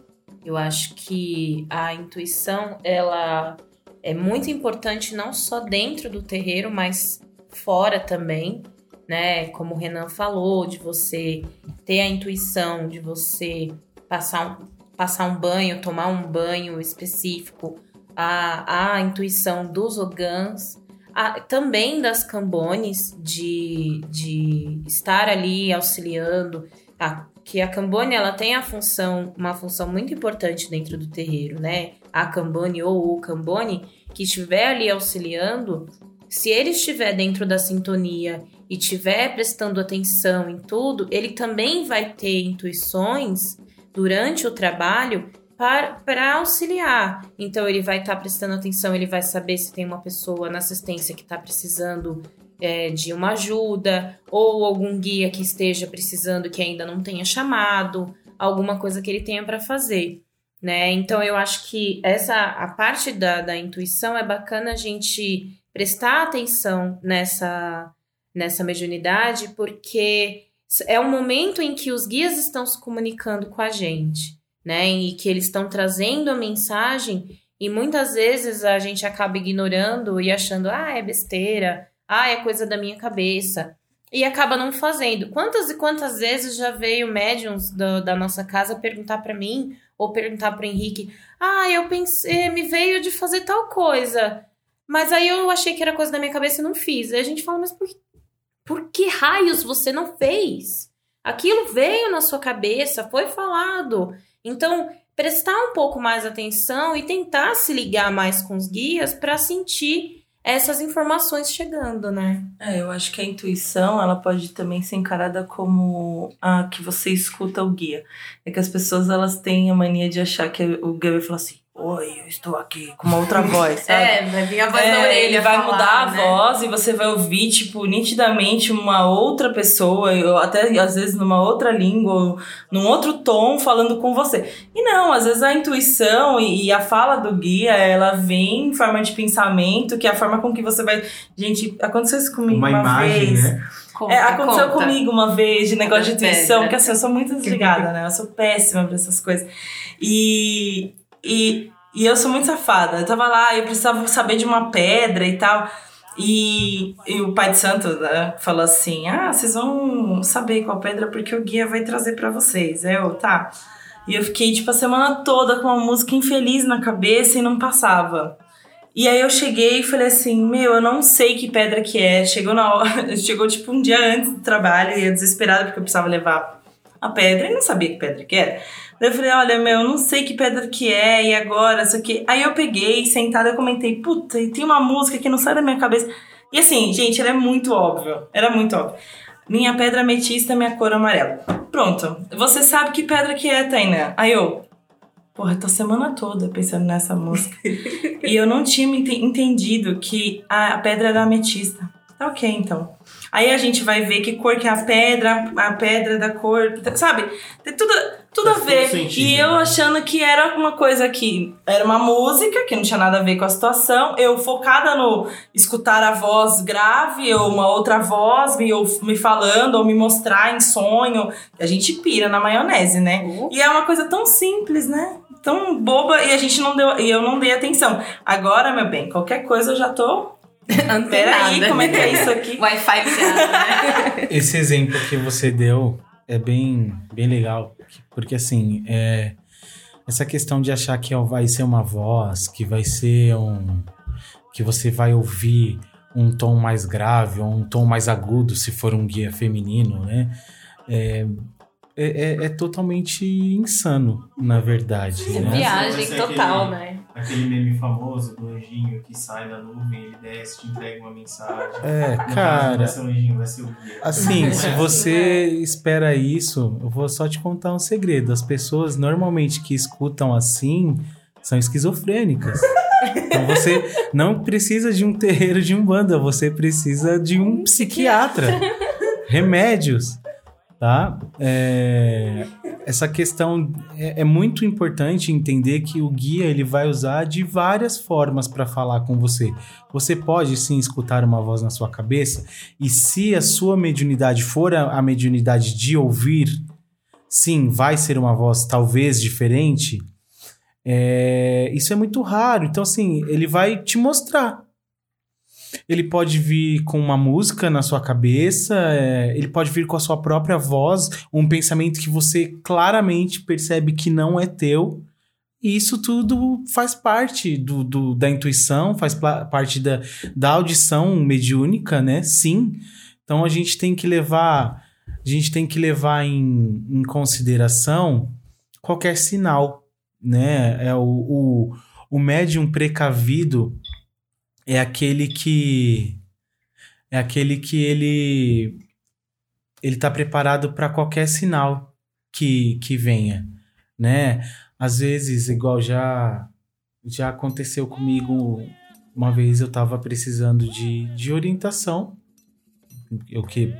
Eu acho que a intuição, ela é muito importante não só dentro do terreiro, mas fora também, né? Como o Renan falou, de você ter a intuição, de você passar um, passar um banho, tomar um banho específico, a, a intuição dos ogãs, a- também das cambones, de, de estar ali auxiliando, a- que a cambone ela tem a função, uma função muito importante dentro do terreiro, né? A cambone ou o cambone que estiver ali auxiliando, se ele estiver dentro da sintonia e estiver prestando atenção em tudo, ele também vai ter intuições durante o trabalho para, para auxiliar. Então ele vai estar prestando atenção, ele vai saber se tem uma pessoa na assistência que está precisando é, de uma ajuda, ou algum guia que esteja precisando que ainda não tenha chamado, alguma coisa que ele tenha para fazer. Né? Então eu acho que essa a parte da, da intuição é bacana a gente prestar atenção nessa, nessa mediunidade, porque é um momento em que os guias estão se comunicando com a gente, né? E que eles estão trazendo a mensagem, e muitas vezes a gente acaba ignorando e achando, ah, é besteira, ah, é coisa da minha cabeça. E acaba não fazendo. Quantas e quantas vezes já veio médiums do- da nossa casa perguntar para mim, ou perguntar pro Henrique, ah, eu pensei, me veio de fazer tal coisa. Mas aí eu achei que era coisa da minha cabeça e não fiz. Aí a gente fala, mas por, por que raios você não fez? Aquilo veio na sua cabeça, foi falado. Então, prestar um pouco mais atenção e tentar se ligar mais com os guias para sentir essas informações chegando, né? É, eu acho que a intuição, ela pode também ser encarada como a que você escuta o guia. É que as pessoas, elas têm a mania de achar que o guia vai falar assim, oi, eu estou aqui, com uma outra voz, sabe? É, vai vir a voz É, na orelha. ele vai falar, mudar a né? voz e você vai ouvir, tipo, nitidamente uma outra pessoa, ou até às vezes numa outra língua, ou num outro tom falando com você. E não, às vezes a intuição e, e a fala do guia, ela vem em forma de pensamento, que é a forma com que você vai. Gente, aconteceu isso comigo uma, Uma imagem, vez. né? Conta, É, aconteceu conta. comigo uma vez de negócio de intuição, porque assim, eu sou muito desligada, né? Eu sou péssima pra essas coisas. E, e, e eu sou muito safada. Eu tava lá, eu precisava saber de uma pedra e tal. E, e o pai de santo né, falou assim: Ah, vocês vão saber qual pedra porque o guia vai trazer pra vocês. Eu, tá. E eu fiquei, tipo, a semana toda com uma música infeliz na cabeça e não passava. E aí eu cheguei e falei assim, meu, eu não sei que pedra que é. Chegou na hora, chegou tipo um dia antes do trabalho, e eu desesperada porque eu precisava levar a pedra e não sabia que pedra que era. Daí eu falei, olha, meu, eu não sei que pedra que é, e agora, isso aqui. Aí eu peguei, sentada, eu comentei, puta, e tem uma música que não sai da minha cabeça. E assim, gente, ela é muito óbvio. Era muito óbvio. Minha pedra ametista, minha cor amarela. Pronto. Você sabe que pedra que é, Tainá? Aí eu, porra, tô a semana toda pensando nessa música. e eu não tinha entendido que a pedra era ametista. Tá ok, então. Aí a gente vai ver que cor que é a pedra, a pedra da cor, sabe? Tem tudo, tudo a ver. sentido, e eu né? achando que era uma coisa que era uma música, que não tinha nada a ver com a situação. Eu focada no escutar a voz grave, ou uma outra voz me, ou me falando, ou me mostrar em sonho. A gente pira na maionese, né? E é uma coisa tão simples, né? Tão boba e a gente não deu. E eu não dei atenção. Agora, meu bem, qualquer coisa eu já tô. Peraí, como é que é isso aqui? Wi-Fi né? Esse exemplo que você deu é bem, bem legal, porque assim, é, essa questão de achar que vai ser uma voz, que vai ser um. que você vai ouvir um tom mais grave ou um tom mais agudo, se for um guia feminino, né? É, é, é- é totalmente insano, na verdade. É né? viagem total, aquele- né? Aquele meme famoso do anjinho que sai da nuvem, ele desce, te entrega uma mensagem. É, cara. vai ser o anjinho, vai ser o guia. Assim, se você espera isso, eu vou só te contar um segredo. As pessoas normalmente que escutam assim são esquizofrênicas. Então você não precisa de um terreiro de umbanda, você precisa de um psiquiatra. Remédios, tá? É, essa questão é, é muito importante entender que o guia ele vai usar de várias formas para falar com você. Você pode sim escutar uma voz na sua cabeça e se a sua mediunidade for a, a mediunidade de ouvir, sim, vai ser uma voz talvez diferente. É, isso é muito raro. Então, assim, ele vai te mostrar. Ele pode vir com uma música na sua cabeça, é, ele pode vir com a sua própria voz, um pensamento que você claramente percebe que não é teu. E isso tudo faz parte do, do- da intuição, faz parte da, da audição mediúnica, né? Sim. Então a gente tem que levar, a gente tem que levar em, em consideração qualquer sinal, né? É o, o, o médium precavido é aquele que é aquele que ele ele tá preparado para qualquer sinal que, que venha, né? Às vezes, igual já já aconteceu comigo uma vez eu tava precisando de, de orientação. Eu que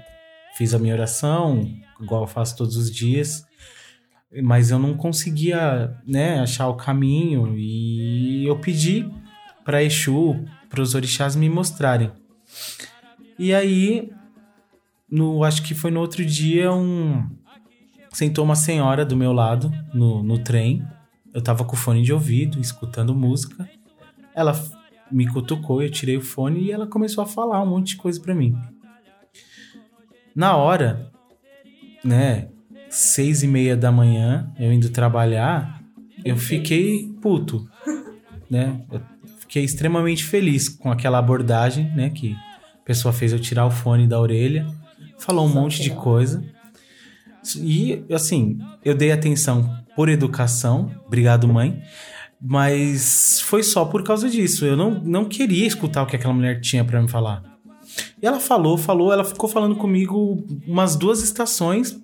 fiz a minha oração, igual eu faço todos os dias, mas eu não conseguia, né, achar o caminho e eu pedi para Exu, para os orixás me mostrarem. E aí, no, acho que foi no outro dia, um sentou uma senhora do meu lado no, no trem. Eu tava com o fone de ouvido, escutando música. Ela me cutucou, eu tirei o fone e ela começou a falar um monte de coisa pra mim. Na hora, né, seis e meia da manhã, eu indo trabalhar, eu fiquei puto, né? Eu fiquei extremamente feliz com aquela abordagem, né, que a pessoa fez eu tirar o fone da orelha, falou um monte de coisa. E, assim, eu dei atenção por educação, obrigado, mãe, mas foi só por causa disso. Eu não, não queria escutar o que aquela mulher tinha pra me falar. E ela falou, falou, ela ficou falando comigo umas duas estações.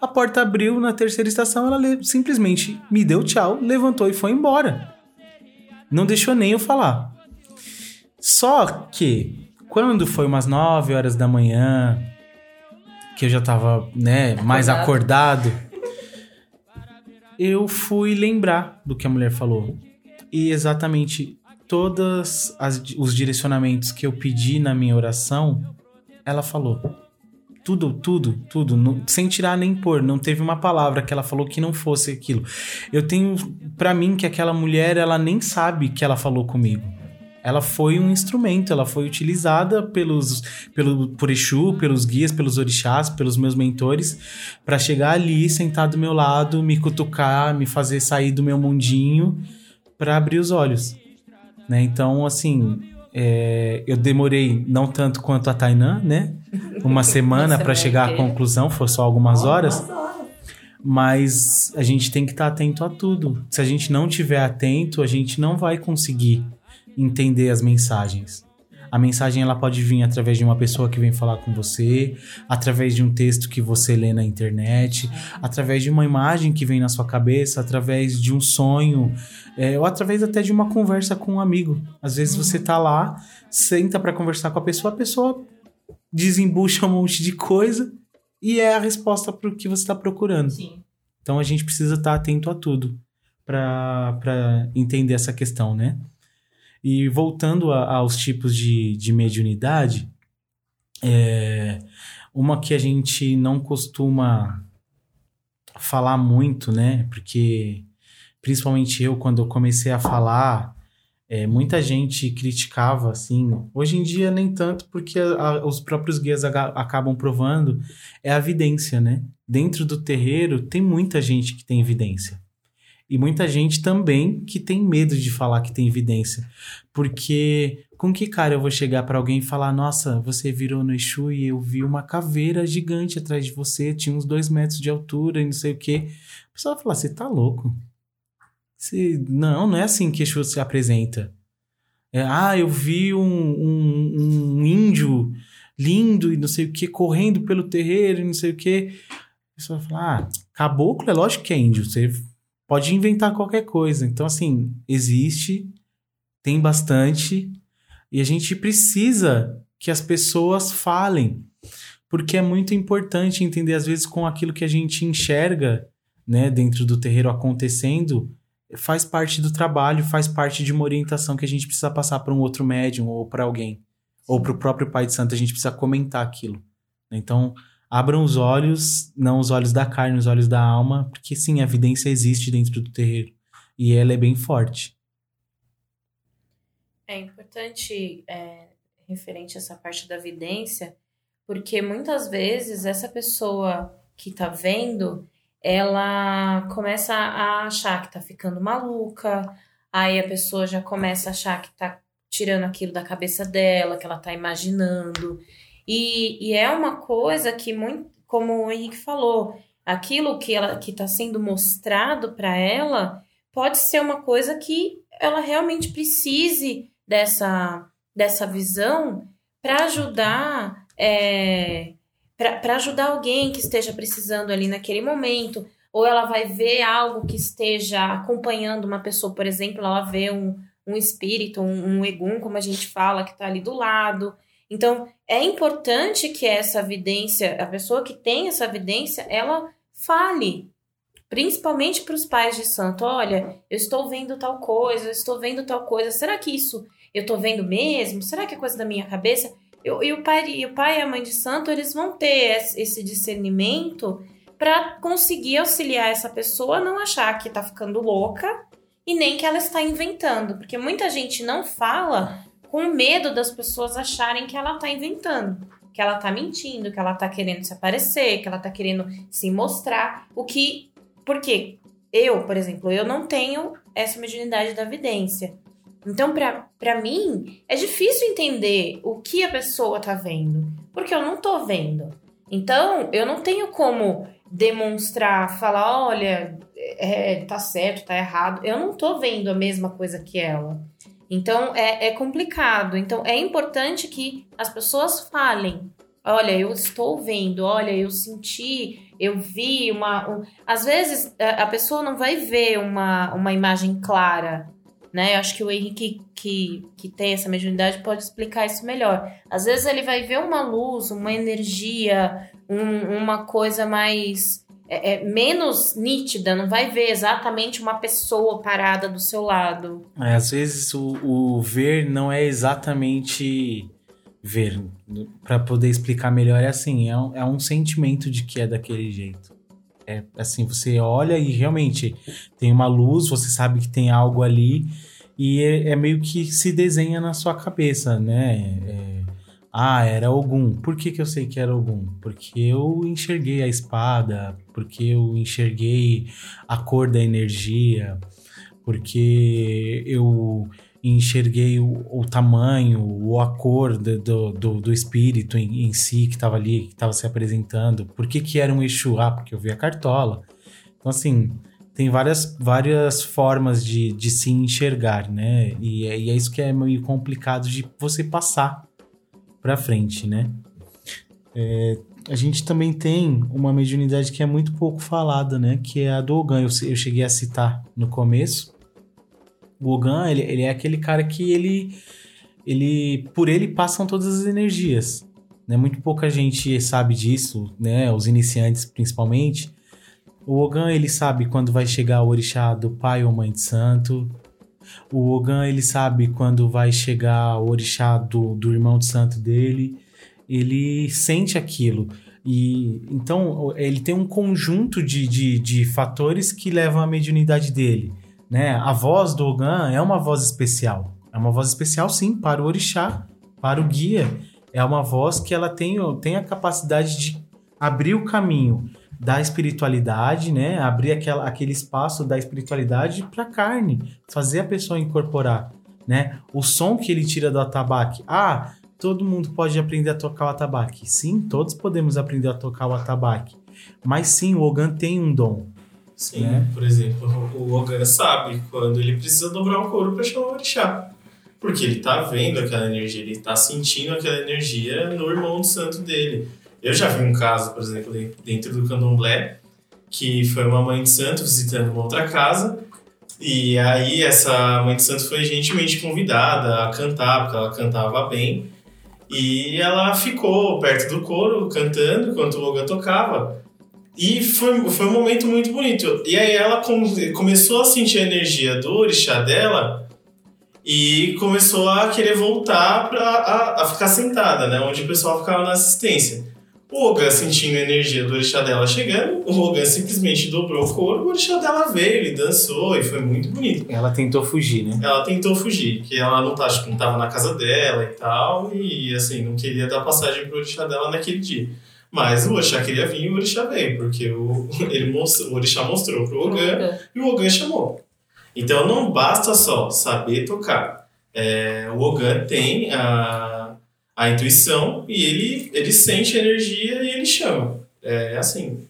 A porta abriu, na terceira estação ela le- simplesmente me deu tchau, levantou e foi embora. Não deixou nem eu falar. Só que, quando foi umas 9 horas da manhã, que eu já tava, né, mais acordado, eu fui lembrar do que a mulher falou. E exatamente todos os direcionamentos que eu pedi na minha oração, ela falou. Tudo, tudo, tudo, não- sem tirar nem pôr. Não teve uma palavra que ela falou que não fosse aquilo. Eu tenho pra mim que aquela mulher, ela nem sabe que ela falou comigo. Ela foi um instrumento, ela foi utilizada pelos, pelo, por Exu, pelos guias, pelos orixás, pelos meus mentores, pra chegar ali, sentar do meu lado, me cutucar, me fazer sair do meu mundinho, pra abrir os olhos. Né? Então, assim, é, eu demorei não tanto quanto a Tainan, né? Uma semana para chegar à conclusão, foi só algumas horas. Mas a gente tem que estar tá atento a tudo. Se a gente não tiver atento, a gente não vai conseguir entender as mensagens. A mensagem ela pode vir através de uma pessoa que vem falar com você, através de um texto que você lê na internet, através de uma imagem que vem na sua cabeça, através de um sonho, é, ou através até de uma conversa com um amigo. Às vezes você tá lá, senta para conversar com a pessoa, a pessoa desembucha um monte de coisa e é a resposta para o que você está procurando. Sim. Então a gente precisa estar tá atento a tudo para entender essa questão, né? E voltando a, aos tipos de, de mediunidade, é, uma que a gente não costuma falar muito, né? Porque principalmente eu, quando eu comecei a falar, é, muita gente criticava, assim. Hoje em dia, nem tanto, porque a, a, os próprios guias acabam provando, é a evidência, né? Dentro do terreiro, tem muita gente que tem evidência. E muita gente também que tem medo de falar que tem evidência. Porque com que cara eu vou chegar para alguém e falar: Nossa, você virou no Exu e eu vi uma caveira gigante atrás de você, tinha uns dois metros de altura e não sei o quê. A pessoa vai falar: Você tá louco? Você... Não, não é assim que Exu se apresenta. É, ah, eu vi um, um, um índio lindo e não sei o que, correndo pelo terreiro e não sei o que. A pessoa vai falar: Ah, caboclo é lógico que é índio. Você pode inventar qualquer coisa. Então, assim, existe, tem bastante, e a gente precisa que as pessoas falem, porque é muito importante entender, às vezes, com aquilo que a gente enxerga, né, dentro do terreiro acontecendo, faz parte do trabalho, faz parte de uma orientação que a gente precisa passar para um outro médium ou para alguém, ou para o próprio Pai de Santo, a gente precisa comentar aquilo. Então, abram os olhos, não os olhos da carne, os olhos da alma, porque sim, a evidência existe dentro do terreiro e ela é bem forte. É importante, é, referente a essa parte da evidência, porque muitas vezes essa pessoa que tá vendo, ela começa a achar que tá ficando maluca, aí a pessoa já começa a achar que tá tirando aquilo da cabeça dela, que ela tá imaginando. E, e é uma coisa que, muito, como o Henrique falou, aquilo que ela que está sendo mostrado para ela pode ser uma coisa que ela realmente precise dessa, dessa visão para ajudar é, para ajudar alguém que esteja precisando ali naquele momento ou ela vai ver algo que esteja acompanhando uma pessoa, por exemplo, ela vê um, um espírito, um, um egum, como a gente fala, que está ali do lado. Então, é importante que essa evidência, a pessoa que tem essa evidência, ela fale, principalmente para os pais de santo: olha, eu estou vendo tal coisa, eu estou vendo tal coisa, será que isso eu estou vendo mesmo? Será que é coisa da minha cabeça? Eu, e, o pai, e o pai e a mãe de santo, eles vão ter esse discernimento para conseguir auxiliar essa pessoa a não achar que está ficando louca e nem que ela está inventando, porque muita gente não fala com medo das pessoas acharem que ela tá inventando, que ela tá mentindo, que ela tá querendo se aparecer, que ela tá querendo se mostrar. O que. Porque eu, por exemplo, eu não tenho essa mediunidade da evidência. Então, para mim, é difícil entender o que a pessoa tá vendo, porque eu não tô vendo. Então, eu não tenho como demonstrar, falar, olha, é, tá certo, tá errado. Eu não tô vendo a mesma coisa que ela. Então é, é complicado. Então é importante que as pessoas falem. Olha, eu estou vendo, olha, eu senti, eu vi uma. Um... Às vezes a pessoa não vai ver uma, uma imagem clara, né? Eu acho que o Henrique que, que tem essa mediunidade pode explicar isso melhor. Às vezes ele vai ver uma luz, uma energia, um, uma coisa mais é, é, menos nítida, não vai ver exatamente uma pessoa parada do seu lado. É, às vezes o, o ver não é exatamente ver. Para poder explicar melhor, é assim: é um, é um sentimento de que é daquele jeito. É assim, você olha e realmente tem uma luz, você sabe que tem algo ali, e é, é meio que se desenha na sua cabeça, né? É, ah, era Ogum. Por que, que eu sei que era Ogum? Porque eu enxerguei a espada, porque eu enxerguei a cor da energia, porque eu, enxerguei o, o tamanho, ou a cor do, do, do, do espírito em, em si que estava ali, que estava se apresentando. Por que, que era um Exu? Ah, porque eu vi a cartola. Então, assim, tem várias, várias formas de, de se enxergar, né? E, é- e é isso que é meio complicado de você passar pra frente, né? É, a gente também tem uma mediunidade que é muito pouco falada, né? Que é a do Ogan. Eu, eu cheguei a citar no começo. O Ogan, ele, ele é aquele cara que ele, ele... Por ele passam todas as energias. Né? Muito pouca gente sabe disso, né? Os iniciantes, principalmente. O Ogan, ele sabe quando vai chegar o orixá do pai ou mãe de santo. O Ogan, ele sabe quando vai chegar o orixá do, do irmão de santo dele. Ele sente aquilo. E então ele tem um conjunto de, de, de fatores que levam à mediunidade dele. Né? A voz do Ogan é uma voz especial. É uma voz especial, sim, para o orixá, para o guia. É uma voz que ela tem, tem a capacidade de abrir o caminho da espiritualidade, né? Abrir aquela, aquele espaço da espiritualidade para a carne, fazer a pessoa incorporar, né? O som que ele tira do atabaque. Ah, todo mundo pode aprender a tocar o atabaque. Sim, todos podemos aprender a tocar o atabaque. Mas sim, o Ogan tem um dom. Sim, né? por exemplo, o Ogan sabe quando ele precisa dobrar o couro para chamar o orixá. Porque ele tá vendo aquela energia, ele tá sentindo aquela energia no irmão do santo dele. Eu já vi um caso, por exemplo, dentro do candomblé, que foi uma mãe de santo visitando uma outra casa, e aí essa mãe de santo foi gentilmente convidada a cantar, porque ela cantava bem, e ela ficou perto do coro, cantando, enquanto o Logan tocava. E foi, foi um momento muito bonito. E aí ela come- começou a sentir a energia do orixá dela e começou a querer voltar pra, a, a ficar sentada, né? Onde o pessoal ficava na assistência. O Ogan sentindo a energia do orixá dela chegando, o Ogan simplesmente dobrou o couro, o orixá dela veio e dançou e foi muito bonito. Ela tentou fugir, né? Ela tentou fugir, que ela não, tá, acho que não tava na casa dela e tal, e assim, não queria dar passagem pro orixá dela naquele dia. Mas o orixá queria vir e o orixá veio, porque o, ele mostrou, o orixá mostrou pro Ogan e o Ogan chamou. Então não basta só saber tocar. É, o Ogan tem a, a intuição e ele, ele sente a energia e ele chama. É assim.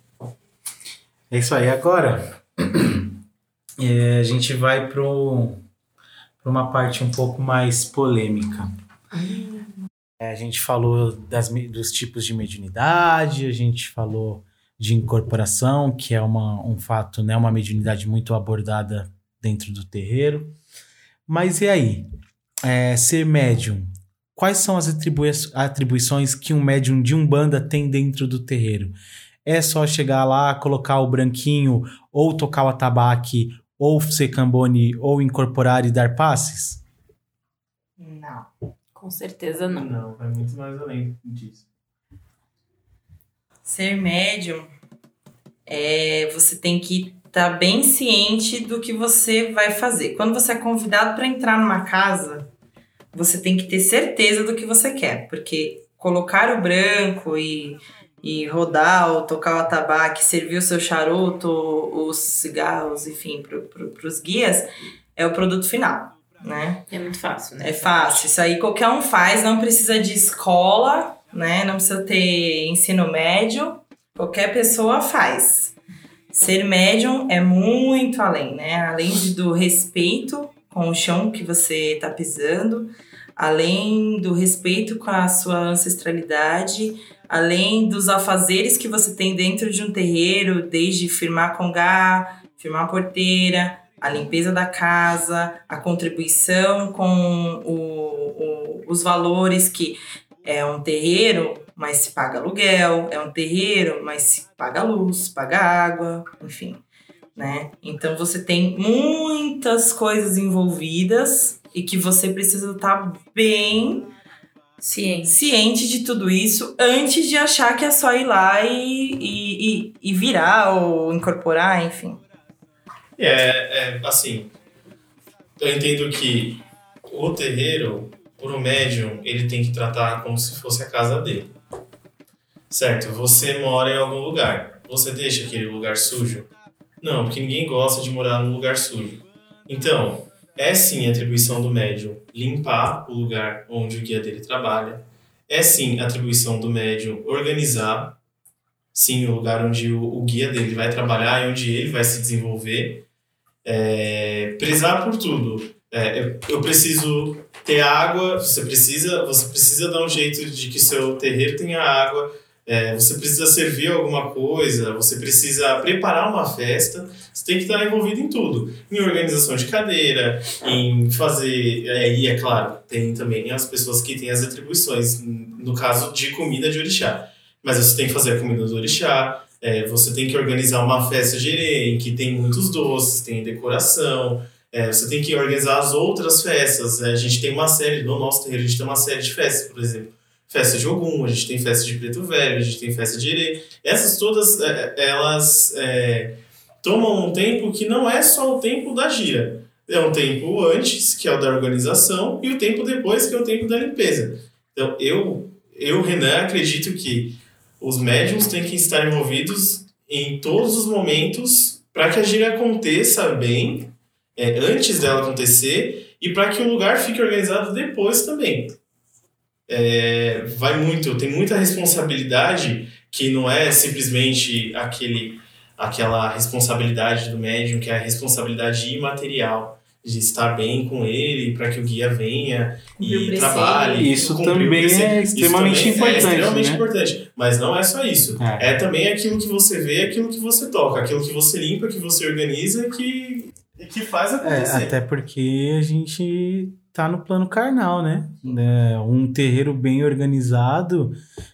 É isso aí. Agora, é, a gente vai para uma parte um pouco mais polêmica. É, a gente falou das, dos tipos de mediunidade, a gente falou de incorporação, que é uma, um fato, né, uma mediunidade muito abordada dentro do terreiro. Mas e aí? É, ser médium, quais são as atribui- atribuições que um médium de umbanda tem dentro do terreiro? É só chegar lá, colocar o branquinho, ou tocar o atabaque, ou ser cambone, ou incorporar e dar passes? Não. Com certeza não. Não, vai muito mais além disso. Ser médium é você tem que estar bem ciente do que você vai fazer. Quando você é convidado para entrar numa casa, você tem que ter certeza do que você quer, porque colocar o branco e, e rodar ou tocar o atabaque, servir o seu charuto, os cigarros, enfim, para os guias, é o produto final, né? É muito fácil, né? É fácil, isso aí qualquer um faz, não precisa de escola, né? Não precisa ter ensino médio, qualquer pessoa faz. Ser médium é muito além, né? Além do respeito com o chão que você está pisando, além do respeito com a sua ancestralidade, além dos afazeres que você tem dentro de um terreiro, desde firmar congá, firmar porteira, a limpeza da casa, a contribuição com o- o- os valores que é um terreiro, mas se paga aluguel, é um terreiro, mas se paga luz, paga água, enfim, né? Então você tem muitas coisas envolvidas e que você precisa estar bem Ciência. ciente de tudo isso antes de achar que é só ir lá e, e, e, e virar ou incorporar, enfim. É, é, assim, eu entendo que o terreiro, pro médium, ele tem que tratar como se fosse a casa dele. Certo, você mora em algum lugar. Você deixa aquele lugar sujo? Não, porque ninguém gosta de morar num lugar sujo. Então, É sim atribuição do médium limpar o lugar onde o guia dele trabalha. É sim atribuição do médium organizar, sim, o lugar onde o, o guia dele vai trabalhar e onde ele vai se desenvolver. É, prezar por tudo. É, eu preciso ter água, você precisa, você precisa dar um jeito de que seu terreiro tenha água, é, você precisa servir alguma coisa, você precisa preparar uma festa, você tem que estar envolvido em tudo. Em organização de cadeira, em fazer. É, e é claro, tem também as pessoas que têm as atribuições, no caso de comida de orixá. Mas você tem que fazer a comida do orixá, é, você tem que organizar uma festa de em que tem muitos doces, tem decoração. É, você tem que organizar as outras festas. É, a gente tem uma série, no nosso terreiro, a gente tem uma série de festas, por exemplo festa de Ogum, a gente tem festa de Preto Velho, a gente tem festa de Erê. Essas todas, é, elas é, tomam um tempo que não é só o tempo da gira. É um tempo antes, que é o da organização, e o tempo depois, que é o tempo da limpeza. Então, eu, eu Renan, acredito que os médiums têm que estar envolvidos em todos os momentos para que a gira aconteça bem, é, antes dela acontecer, e para que o lugar fique organizado depois também é, vai muito, tem muita responsabilidade que não é simplesmente aquele, aquela responsabilidade do médium, que é a responsabilidade imaterial de estar bem com ele para que o guia venha e trabalhe. Isso também é extremamente também importante. É extremamente né? importante. Mas não é só isso. É. é. também aquilo que você vê, aquilo que você toca, aquilo que você limpa, que você organiza, que, que faz acontecer. É, até porque a gente tá no plano carnal, né? É, um terreiro bem organizado,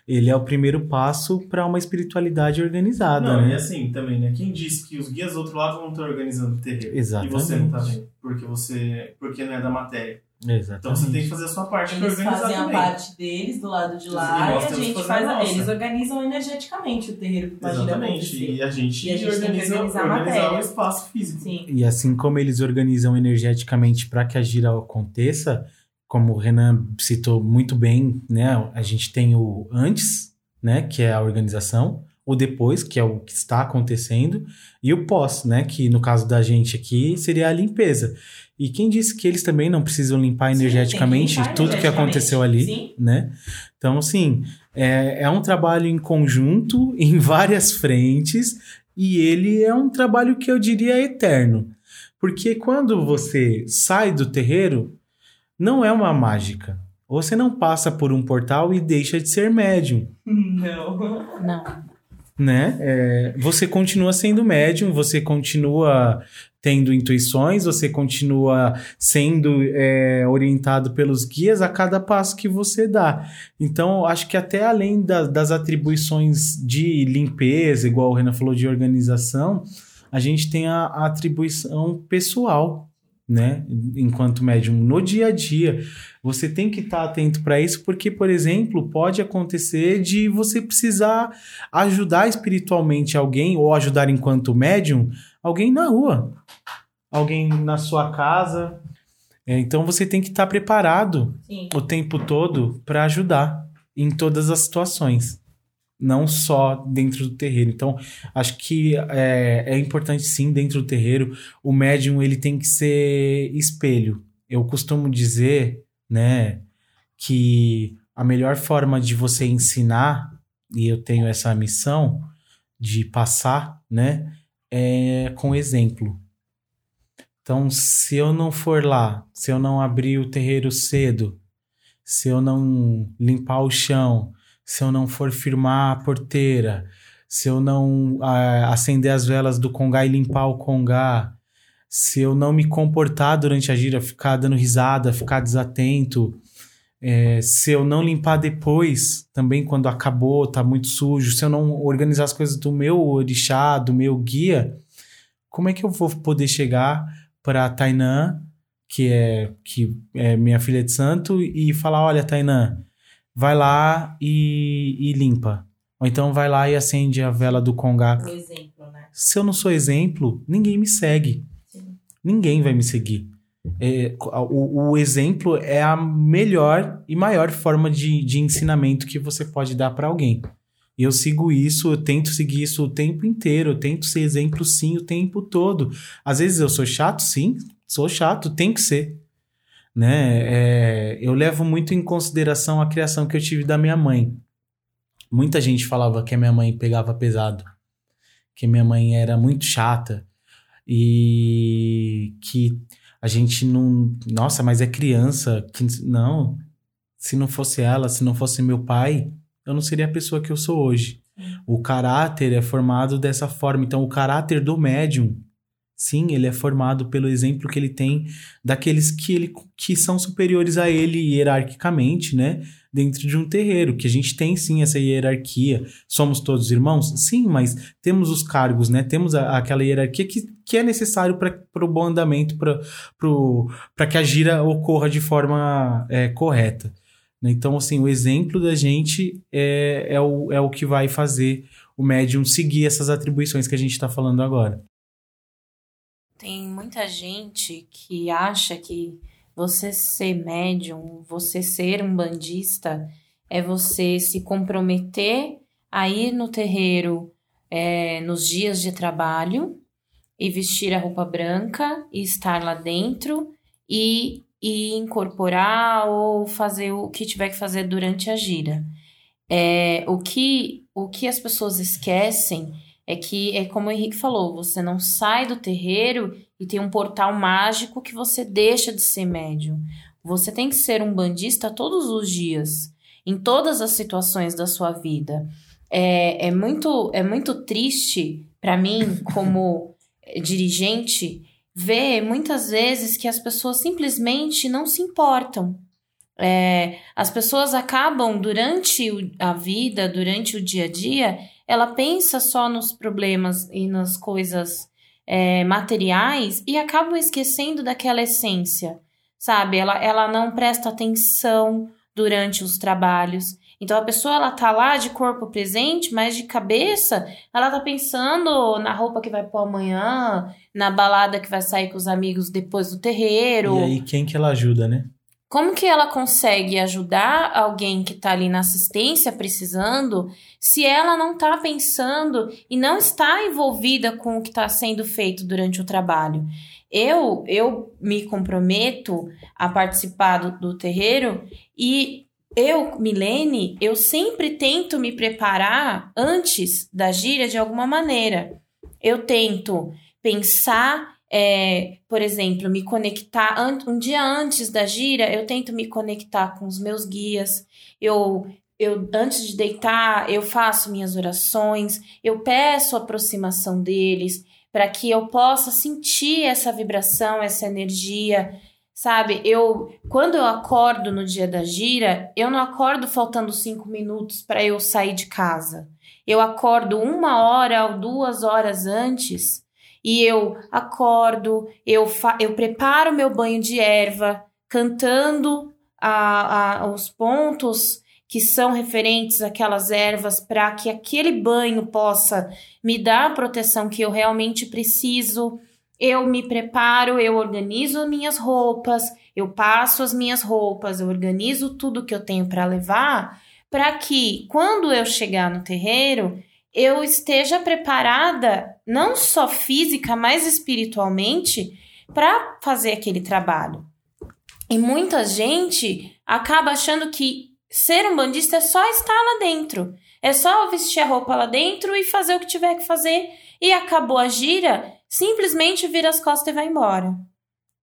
ele é o primeiro passo para uma espiritualidade organizada, não, né? E assim também, né? Quem disse que os guias do outro lado vão estar organizando o terreiro? Exatamente. E você não tá vendo, porque você, porque não é da matéria. Exatamente. Então você tem que fazer a sua parte Eles fazem também. a parte deles do lado de lá e, a gente faz a, eles organizam energeticamente o terreiro que Exatamente. E a gente, e a gente organiza, tem que organizar, organizar o espaço físico. Sim. E assim como eles organizam energeticamente para que a gira aconteça, como o Renan citou muito bem, né? A gente tem o antes, né, que é a organização, o depois, que é o que está acontecendo, e o pós, né, que no caso da gente aqui seria a limpeza. E quem disse que eles também não precisam limpar energeticamente Sim, limpar tudo que aconteceu ali, Sim. né? Então, assim, é, é um trabalho em conjunto, em várias frentes, e ele é um trabalho que eu diria eterno. Porque quando você sai do terreiro, não é uma mágica. Você não passa por um portal e deixa de ser médium. Não. Não. Né? É, você continua sendo médium, você continua tendo intuições, você continua sendo é, orientado pelos guias a cada passo que você dá. Então, acho que até além da, das atribuições de limpeza, igual o Renan falou de organização, a gente tem a, a atribuição pessoal, né? Enquanto médium, no dia a dia. Você tem que estar tá atento para isso, porque, por exemplo, pode acontecer de você precisar ajudar espiritualmente alguém, ou ajudar enquanto médium, alguém na rua, alguém na sua casa. É, então você tem que estar preparado Sim. o tempo todo para ajudar em todas as situações, não só dentro do terreiro. Então acho que é, é importante sim dentro do terreiro o médium ele tem que ser espelho. Eu costumo dizer, né, que a melhor forma de você ensinar e eu tenho essa missão de passar, né, é com exemplo. Então, se eu não for lá, se eu não abrir o terreiro cedo, se eu não limpar o chão, se eu não for firmar a porteira, se eu não ah, acender as velas do congá e limpar o congá, se eu não me comportar durante a gira, ficar dando risada, ficar desatento, é, se eu não limpar depois, também quando acabou, tá muito sujo, se eu não organizar as coisas do meu orixá, do meu guia, como é que eu vou poder chegar para Tainã, que é que é minha filha de santo, e falar, olha, Tainã, vai lá e, e limpa. Ou então vai lá e acende a vela do congá. exemplo, né? Se eu não sou exemplo, ninguém me segue. Ninguém vai me seguir. É, o, o, exemplo é a melhor e maior forma de, de ensinamento que você pode dar para alguém. E eu sigo isso, eu tento seguir isso o tempo inteiro, eu tento ser exemplo sim o tempo todo. Às vezes eu sou chato, sim, Sou chato, tem que ser. Né? É, eu levo muito em consideração a criação que eu tive da minha mãe. Muita gente falava que a minha mãe pegava pesado, que minha mãe era muito chata e que a gente não. Nossa, mas é criança. Que, não. Se não fosse ela, se não fosse meu pai, eu não seria a pessoa que eu sou hoje. O caráter é formado dessa forma. Então, o caráter do médium, sim, ele é formado pelo exemplo que ele tem daqueles que, ele, que são superiores a ele hierarquicamente, né? Dentro de um terreiro, que a gente tem sim essa hierarquia. Somos todos irmãos? Sim, mas temos os cargos, né? Temos a, aquela hierarquia que, que é necessário para o bom andamento, para que a gira ocorra de forma é, correta. Né? Então, assim, o exemplo da gente é, é, o, é o que vai fazer o médium seguir essas atribuições que a gente está falando agora. Tem muita gente que acha que você ser médium, você ser um bandista, é você se comprometer a ir no terreiro é, nos dias de trabalho e vestir a roupa branca e estar lá dentro e e incorporar ou fazer o que tiver que fazer durante a gira. É, o, que, o que as pessoas esquecem é que, é como o Henrique falou, você não sai do terreiro e tem um portal mágico que você deixa de ser médium. Você tem que ser um bandista todos os dias, em todas as situações da sua vida. É, é, muito, é muito triste para mim, como dirigente, vê muitas vezes que as pessoas simplesmente não se importam. É, as pessoas acabam durante a vida, durante o dia a dia, ela pensa só nos problemas e nas coisas é, materiais e acabam esquecendo daquela essência, sabe? Ela, ela não presta atenção durante os trabalhos. Então a pessoa ela tá lá de corpo presente, mas de cabeça ela tá pensando na roupa que vai pôr amanhã, na balada que vai sair com os amigos depois do terreiro. E aí quem que ela ajuda, né? Como que ela consegue ajudar alguém que tá ali na assistência precisando, se ela não tá pensando e não está envolvida com o que está sendo feito durante o trabalho? Eu, eu me comprometo a participar do, do terreiro e eu, Milene, eu sempre tento me preparar antes da gíria de alguma maneira. Eu tento pensar, é, por exemplo, me conectar um dia antes da gira, eu tento me conectar com os meus guias. Eu eu antes de deitar, eu faço minhas orações, eu peço aproximação deles para que eu possa sentir essa vibração, essa energia, Sabe, eu quando eu acordo no dia da gira, eu não acordo faltando cinco minutos para eu sair de casa. Eu acordo uma hora ou duas horas antes e eu acordo, eu, eu preparo meu banho de erva, cantando a, a, os pontos que são referentes àquelas ervas para que aquele banho possa me dar a proteção que eu realmente preciso. Eu me preparo, eu organizo minhas roupas, eu passo as minhas roupas, eu organizo tudo que eu tenho para levar, para que quando eu chegar no terreiro, eu esteja preparada não só física, mas espiritualmente para fazer aquele trabalho. E muita gente acaba achando que ser um bandista é só estar lá dentro. É só vestir a roupa lá dentro e fazer o que tiver que fazer e acabou a gira simplesmente vira as costas e vai embora.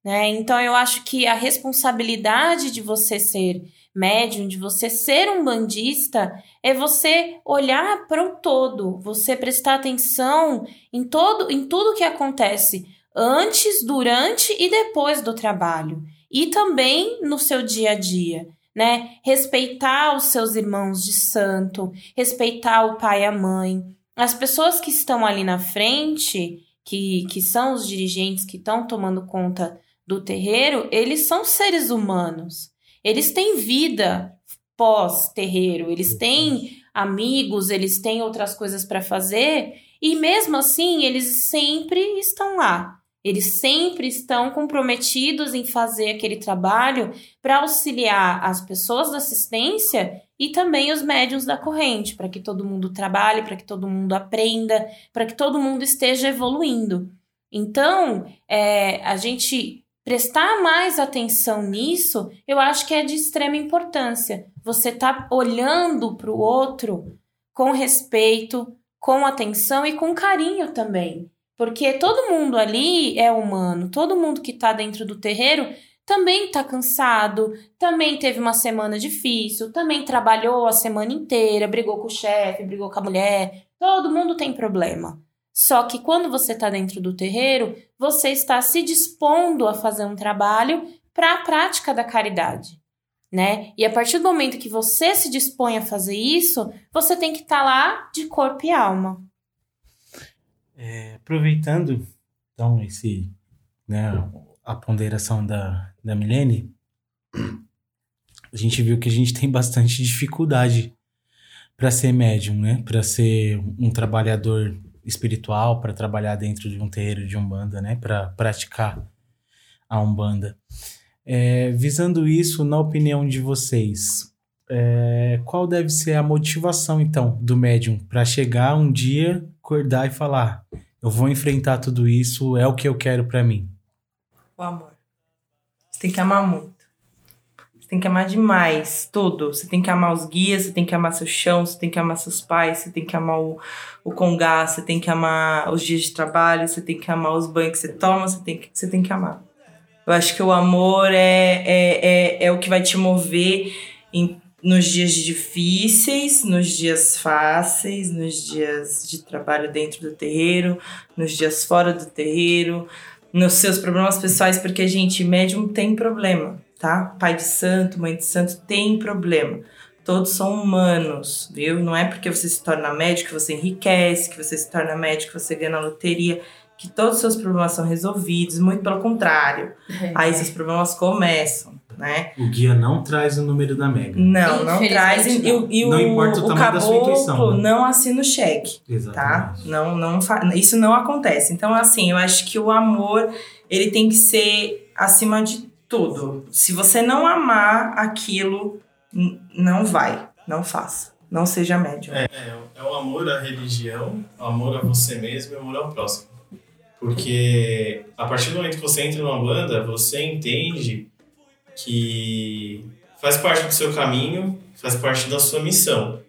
Né? Então eu acho que a responsabilidade de você ser médium, de você ser um bandista, é você olhar para o todo, você prestar atenção em todo, em tudo que acontece antes, durante e depois do trabalho e também no seu dia a dia. Né? Respeitar os seus irmãos de santo, respeitar o pai e a mãe. As pessoas que estão ali na frente, que, que são os dirigentes que estão tomando conta do terreiro, eles são seres humanos. Eles têm vida pós-terreiro, eles têm amigos, eles têm outras coisas para fazer, e mesmo assim eles sempre estão lá. Eles sempre estão comprometidos em fazer aquele trabalho para auxiliar as pessoas da assistência e também os médiums da corrente, para que todo mundo trabalhe, para que todo mundo aprenda, para que todo mundo esteja evoluindo. Então, é, a gente prestar mais atenção nisso, eu acho que é de extrema importância. Você tá olhando para o outro com respeito, com atenção e com carinho também. Porque todo mundo ali é humano, todo mundo que tá dentro do terreiro também tá cansado, também teve uma semana difícil, também trabalhou a semana inteira, brigou com o chefe, brigou com a mulher. Todo mundo tem problema. Só que quando você está dentro do terreiro, você está se dispondo a fazer um trabalho para a prática da caridade, né? E a partir do momento que você se dispõe a fazer isso, você tem que estar tá lá de corpo e alma. É, aproveitando então esse, né, a ponderação da, da Milene, a gente viu que a gente tem bastante dificuldade para ser médium, né? Para ser um trabalhador espiritual para trabalhar dentro de um terreiro de umbanda, né, para praticar a umbanda. É, visando isso, na opinião de vocês, é, qual deve ser a motivação então do médium para chegar um dia, acordar e falar: eu vou enfrentar tudo isso, é o que eu quero para mim? O amor. Você tem que amar muito tem que amar demais tudo. Você tem que amar os guias, você tem que amar seu chão, você tem que amar seus pais, você tem que amar o, o congá, você tem que amar os dias de trabalho, você tem que amar os banhos que você toma, você tem que, você tem que amar. Eu acho que o amor é, é, é, é o que vai te mover em, nos dias difíceis, nos dias fáceis, nos dias de trabalho dentro do terreiro, nos dias fora do terreiro, nos seus problemas pessoais, porque gente, médium, tem problema tá? Pai de santo, mãe de santo tem problema. Todos são humanos, viu? Não é porque você se torna médico que você enriquece, que você se torna médico que você ganha na loteria, que todos os seus problemas são resolvidos, muito pelo contrário. É. Aí esses problemas começam, né? O guia não traz o número da mega. Não, não traz. E, e não o, importa o, o caboclo né? não assina o cheque, tá? Exatamente. tá? Não, não isso não acontece. Então, assim, eu acho que o amor, ele tem que ser acima de tudo. Se você não amar aquilo, não vai, não faça. Não seja médium. É, é, é o amor à religião, o amor a você mesmo e o amor ao próximo. Porque a partir do momento que você entra numa banda, você entende que faz parte do seu caminho, faz parte da sua missão.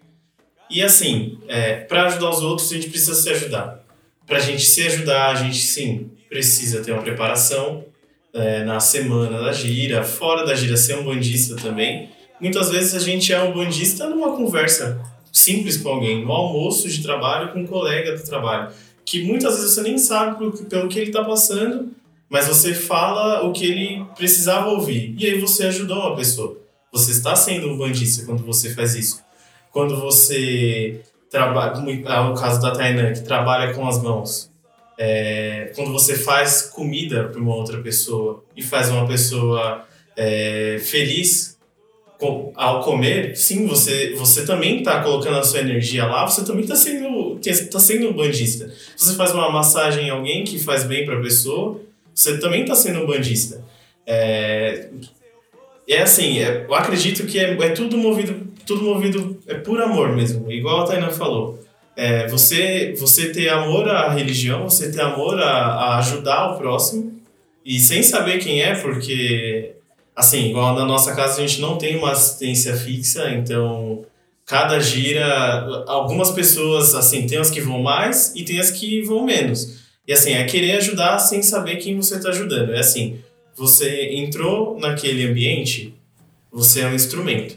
E assim, é, para ajudar os outros, a gente precisa se ajudar. Para a gente se ajudar, a gente sim precisa ter uma preparação, é, na semana da gira, fora da gira ser um bandista também. Muitas vezes a gente é um bandista numa conversa simples com alguém, no almoço de trabalho com um colega do trabalho, que muitas vezes você nem sabe pelo, pelo que ele está passando, mas você fala o que ele precisava ouvir. E aí você ajudou uma pessoa. Você está sendo um bandista quando você faz isso. Quando você trabalha, como é o caso da Tainan, que trabalha com as mãos. É, quando você faz comida para uma outra pessoa e faz uma pessoa é, feliz com, ao comer, sim, você, você também está colocando a sua energia lá, você também está sendo, tá sendo um bandista. Você faz uma massagem em alguém que faz bem para a pessoa, você também está sendo um bandista. É, é assim, é, eu acredito que é, é tudo movido, tudo movido é por amor mesmo, igual a Tainá falou. É, você, você ter amor à religião, você ter amor a, a ajudar o próximo e sem saber quem é, porque, assim, igual na nossa casa a gente não tem uma assistência fixa, então cada gira, algumas pessoas, assim, tem as que vão mais e tem as que vão menos. E assim, é querer ajudar sem saber quem você está ajudando. É assim, você entrou naquele ambiente, você é um instrumento.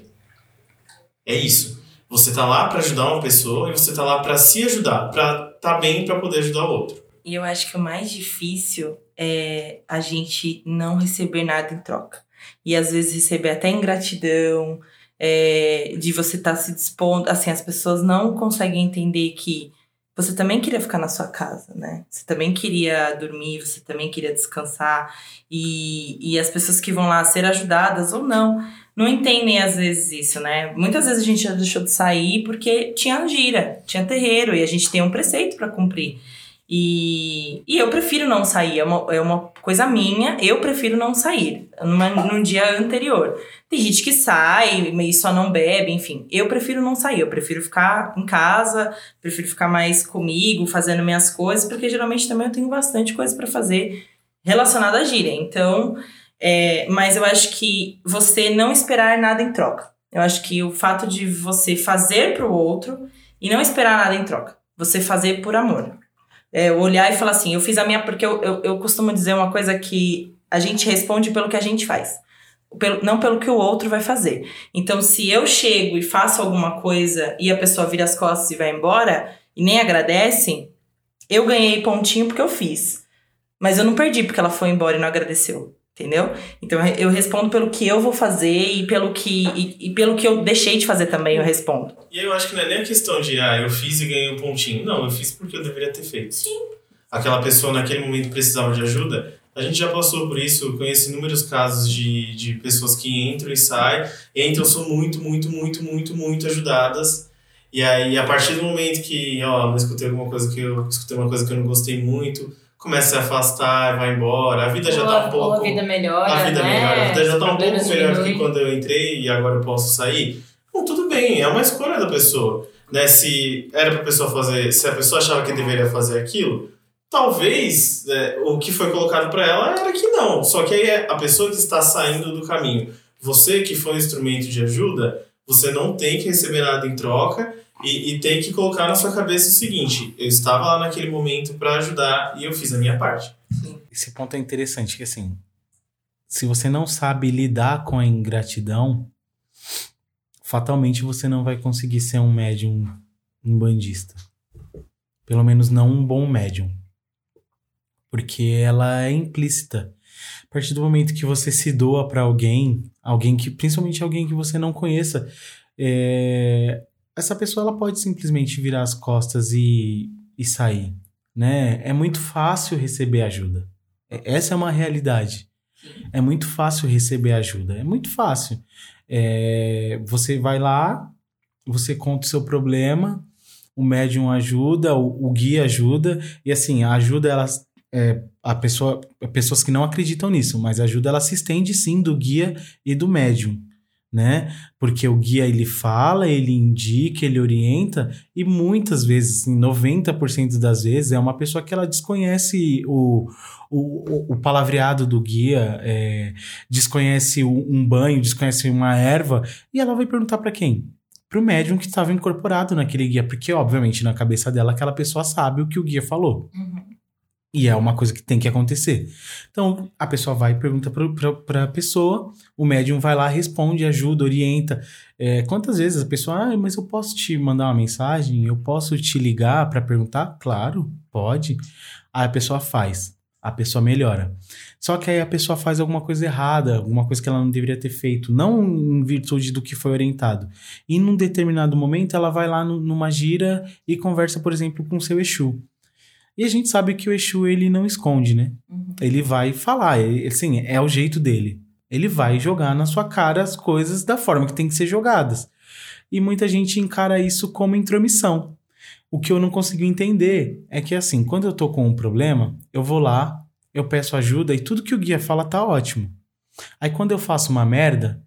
É isso. Você tá lá para ajudar uma pessoa e você tá lá para se ajudar, para tá bem para poder ajudar o outro. E eu acho que o mais difícil é a gente não receber nada em troca. E às vezes receber até ingratidão, é, de você estar tá se dispondo. Assim, as pessoas não conseguem entender que você também queria ficar na sua casa, né? Você também queria dormir, você também queria descansar. E, e as pessoas que vão lá ser ajudadas ou não, não entendem às vezes isso, né? Muitas vezes a gente já deixou de sair porque tinha gira, tinha terreiro e a gente tem um preceito para cumprir. E, e eu prefiro não sair, é uma, é uma coisa minha, eu prefiro não sair numa, num dia anterior. Tem gente que sai e só não bebe, enfim. Eu prefiro não sair, eu prefiro ficar em casa, prefiro ficar mais comigo, fazendo minhas coisas, porque geralmente também eu tenho bastante coisa para fazer relacionado à gíria. Então, é, mas eu acho que você não esperar nada em troca. Eu acho que o fato de você fazer para o outro e não esperar nada em troca. Você fazer por amor. É, olhar e falar assim, eu fiz a minha. Porque eu, eu, eu costumo dizer uma coisa que a gente responde pelo que a gente faz. Pelo, não pelo que o outro vai fazer. Então, se eu chego e faço alguma coisa e a pessoa vira as costas e vai embora e nem agradece, eu ganhei pontinho porque eu fiz. Mas eu não perdi porque ela foi embora e não agradeceu. Entendeu? Então eu respondo pelo que eu vou fazer e pelo que, e, e, pelo que eu deixei de fazer também, eu respondo. E eu acho que não é nem a questão de, ah, eu fiz e ganhei um pontinho. Não, eu fiz porque eu deveria ter feito. Sim. Aquela pessoa naquele momento precisava de ajuda. A gente já passou por isso, eu conheço inúmeros casos de, de pessoas que entram e saem, entram, são muito, muito, muito, muito, muito ajudadas. E aí, a partir do momento que, ó, não escutei alguma coisa que eu escutei uma coisa que eu não gostei muito, começa a se afastar, vai embora, a vida já tá um pouco. a vida melhora. A vida né? melhora, a vida já tá um pouco melhor do que quando eu entrei e agora eu posso sair. Bom, tudo bem, é uma escolha da pessoa. Né? Se era pra pessoa fazer, se a pessoa achava que deveria fazer aquilo, talvez é, o que foi colocado para ela era que não. Só que aí é a pessoa que está saindo do caminho, você que foi um instrumento de ajuda, você não tem que receber nada em troca e, e tem que colocar na sua cabeça o seguinte: eu estava lá naquele momento para ajudar e eu fiz a minha parte. Esse ponto é interessante, que assim, se você não sabe lidar com a ingratidão, fatalmente você não vai conseguir ser um médium um bandista. Pelo menos não um bom médium. Porque ela é implícita. Partir do momento que você se doa para alguém, alguém que, principalmente alguém que você não conheça, é, essa pessoa ela pode simplesmente virar as costas e, e sair, né? É muito fácil receber ajuda. É- Essa é uma realidade. É muito fácil receber ajuda. É muito fácil. É, você vai lá, você conta o seu problema, o médium ajuda, o, o guia ajuda, e assim, a ajuda, elas. É, a pessoa, pessoas que não acreditam nisso, mas a ajuda ela se estende sim do guia e do médium, né? Porque o guia ele fala, ele indica, ele orienta, e muitas vezes, assim, 90% das vezes, é uma pessoa que ela desconhece o, o, o palavreado do guia, é, desconhece o- um banho, desconhece uma erva, e ela vai perguntar para quem? Pro médium que estava incorporado naquele guia, porque obviamente na cabeça dela aquela pessoa sabe o que o guia falou. E é uma coisa que tem que acontecer. Então, a pessoa vai e pergunta para a pessoa, o médium vai lá, responde, ajuda, orienta. É, quantas vezes a pessoa, ah, mas eu posso te mandar uma mensagem? Eu posso te ligar para perguntar? Claro, pode. Aí a pessoa faz, a pessoa melhora. Só que aí a pessoa faz alguma coisa errada, alguma coisa que ela não deveria ter feito, não em virtude do que foi orientado. E num determinado momento ela vai lá no- numa gira e conversa, por exemplo, com seu Exu. E a gente sabe que o Exu ele não esconde, né? Ele vai falar, ele, assim, é o jeito dele. Ele vai jogar na sua cara as coisas da forma que tem que ser jogadas. E muita gente encara isso como intromissão. O que eu não consigo entender é que, assim, quando eu tô com um problema, eu vou lá, eu peço ajuda e tudo que o guia fala tá ótimo. Aí quando eu faço uma merda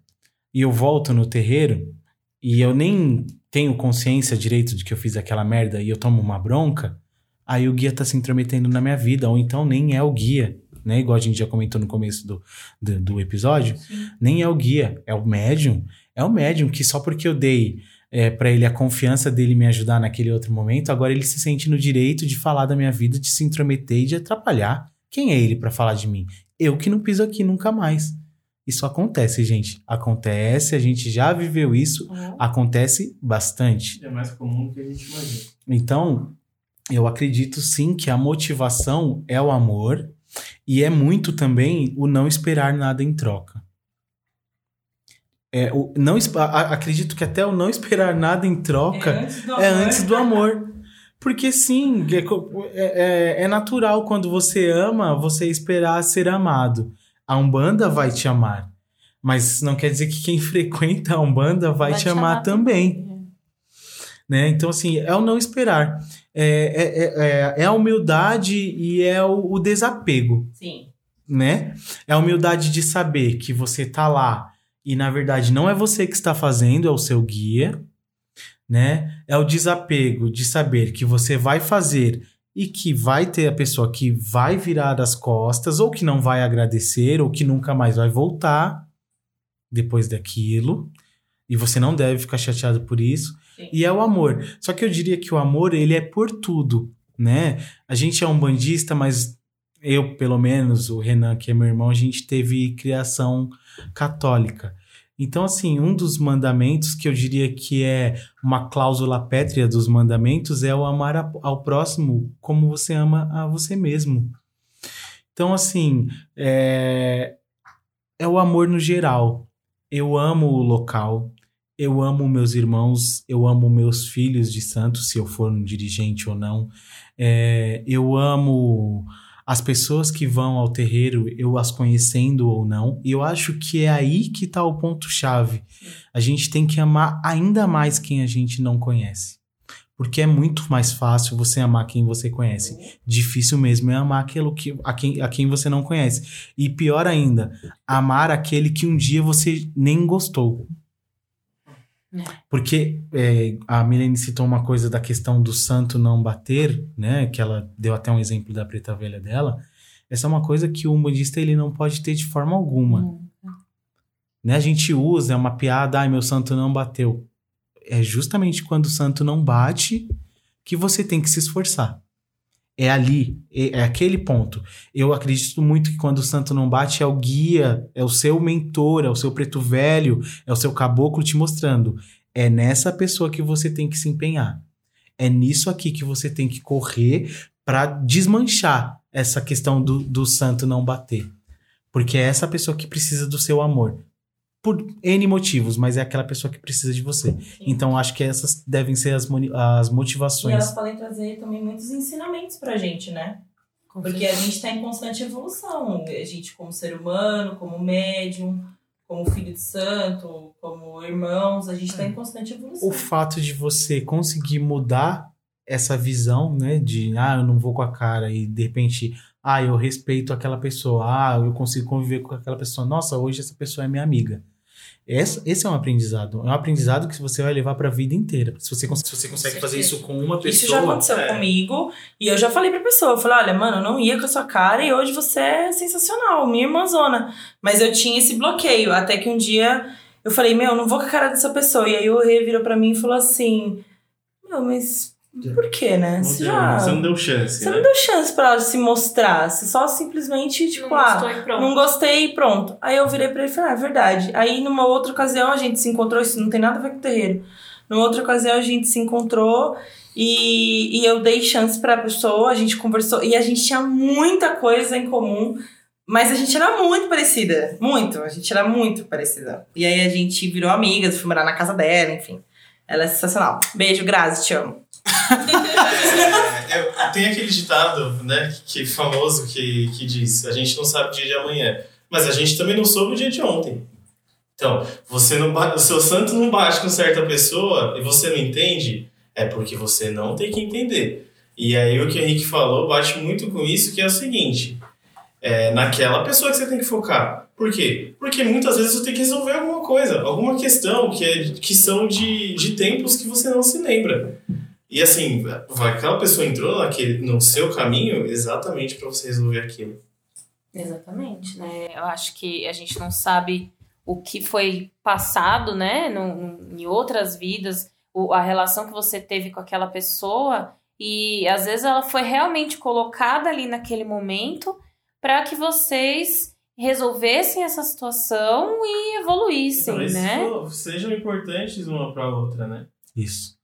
e eu volto no terreiro e eu nem tenho consciência direito de que eu fiz aquela merda e eu tomo uma bronca, aí o guia tá se intrometendo na minha vida, ou então nem é o guia, né? Igual a gente já comentou no começo do, do, do episódio, nem é o guia, é o médium. É o médium que só porque eu dei é, para ele a confiança dele me ajudar naquele outro momento, agora ele se sente no direito de falar da minha vida, de se intrometer e de atrapalhar. Quem é ele para falar de mim? Eu que não piso aqui nunca mais. Isso acontece, gente. Acontece, a gente já viveu isso, acontece bastante. É mais comum do que a gente imagina. Então, eu acredito sim que a motivação é o amor e é muito também o não esperar nada em troca. É, o não, a- acredito que até o não esperar nada em troca antes do é antes do amor. Porque sim, é, é- é- é natural quando você ama, você esperar ser amado. A Umbanda vai te amar. Mas não quer dizer que quem frequenta a Umbanda vai, te amar, também né? Então, assim, é o não esperar. É, é, é- é, é a humildade e é o, o desapego, Sim. né? É a humildade de saber que você tá lá e, na verdade, não é você que está fazendo, é o seu guia, né? É o desapego de saber que você vai fazer e que vai ter a pessoa que vai virar as costas, ou que não vai agradecer, ou que nunca mais vai voltar depois daquilo. E você não deve ficar chateado por isso. E é o amor. Só que eu diria que o amor, ele é por tudo, né? A gente é um bandista, mas eu, pelo menos, o Renan, que é meu irmão, a gente teve criação católica. Então, assim, um dos mandamentos que eu diria que é uma cláusula pétrea dos mandamentos é o amar ao próximo como você ama a você mesmo. Então, assim, é, é o amor no geral. Eu amo o local, eu amo meus irmãos, eu amo meus filhos de santo, se eu for um dirigente ou não. É, eu amo as pessoas que vão ao terreiro, eu as conhecendo ou não. E eu acho que é aí que está o ponto-chave. A gente tem que amar ainda mais quem a gente não conhece. Porque é muito mais fácil você amar quem você conhece. Difícil mesmo é amar aquilo que, a, quem, a quem você não conhece. E pior ainda, amar aquele que um dia você nem gostou. É. Porque é, a Milene citou uma coisa da questão do santo não bater, né? Que ela deu até um exemplo da preta velha dela. Essa é uma coisa que o umbandista ele não pode ter de forma alguma. Hum. Né? A gente usa, é uma piada, ai, meu santo não bateu. É justamente quando o santo não bate que você tem que se esforçar. É ali, é, é aquele ponto. Eu acredito muito que quando o santo não bate, é o guia, é o seu mentor, é o seu preto velho, é o seu caboclo te mostrando. É nessa pessoa que você tem que se empenhar. É nisso aqui que você tem que correr para desmanchar essa questão do, do santo não bater. Porque é essa pessoa que precisa do seu amor. Por N motivos, mas é aquela pessoa que precisa de você. Então, acho que essas devem ser as, as E motivações. elas podem trazer também muitos ensinamentos pra gente, né? Com Porque a gente está em constante evolução. A gente, como ser humano, como médium, como filho de santo, como irmãos, a gente está em constante evolução. O fato de você conseguir mudar essa visão, né? De, ah, eu não vou com a cara e de repente, ah, eu respeito aquela pessoa, ah, eu consigo conviver com aquela pessoa. Nossa, hoje essa pessoa é minha amiga. Essa, esse é um aprendizado. É um aprendizado que você vai levar pra vida inteira. Se você, se você consegue fazer isso com uma pessoa. Isso já aconteceu é. comigo. E eu já falei pra pessoa, eu falei, olha, mano, eu não ia com a sua cara e hoje você é sensacional, minha irmãzona. Mas eu tinha esse bloqueio, até que um dia eu falei, meu, não vou com a cara dessa pessoa. E aí o Rê virou pra mim e falou assim, meu, mas por quê, né? Não Você deu- já... Você não deu chance, Você né? não deu chance pra ela se mostrar. Você só simplesmente, tipo, Não ah, não gostei e pronto. Aí eu virei pra ele e falei, ah, é verdade. Aí numa outra ocasião a gente se encontrou, isso não tem nada a ver com o terreiro. Numa outra ocasião a gente se encontrou e, e eu dei chance pra pessoa, a gente conversou e a gente tinha muita coisa em comum. Mas a gente era muito parecida. Muito. A gente era muito parecida. E aí a gente virou amigas, fui morar na casa dela, enfim. Ela é sensacional. Beijo, Grazi, te amo. É, é, tem aquele ditado, né, que famoso que, que diz: a gente não sabe o dia de amanhã, mas a gente também não soube o dia de ontem. Então, você não o seu santo não bate com certa pessoa e você não entende, é porque você não tem que entender. E aí o que o Henrique falou bate muito com isso, que é o seguinte: é naquela pessoa que você tem que focar. Por quê? Porque muitas vezes você tem que resolver alguma coisa, alguma questão que, é, que são de, de tempos que você não se lembra. E assim, aquela pessoa entrou naquele, no seu caminho exatamente para você resolver aquilo. Exatamente, né? Eu acho que a gente não sabe o que foi passado, né? No, em outras vidas, o- a relação que você teve com aquela pessoa e às vezes ela foi realmente colocada ali naquele momento para que vocês resolvessem essa situação e evoluíssem, Talvez né? sejam importantes uma para outra, né? Isso.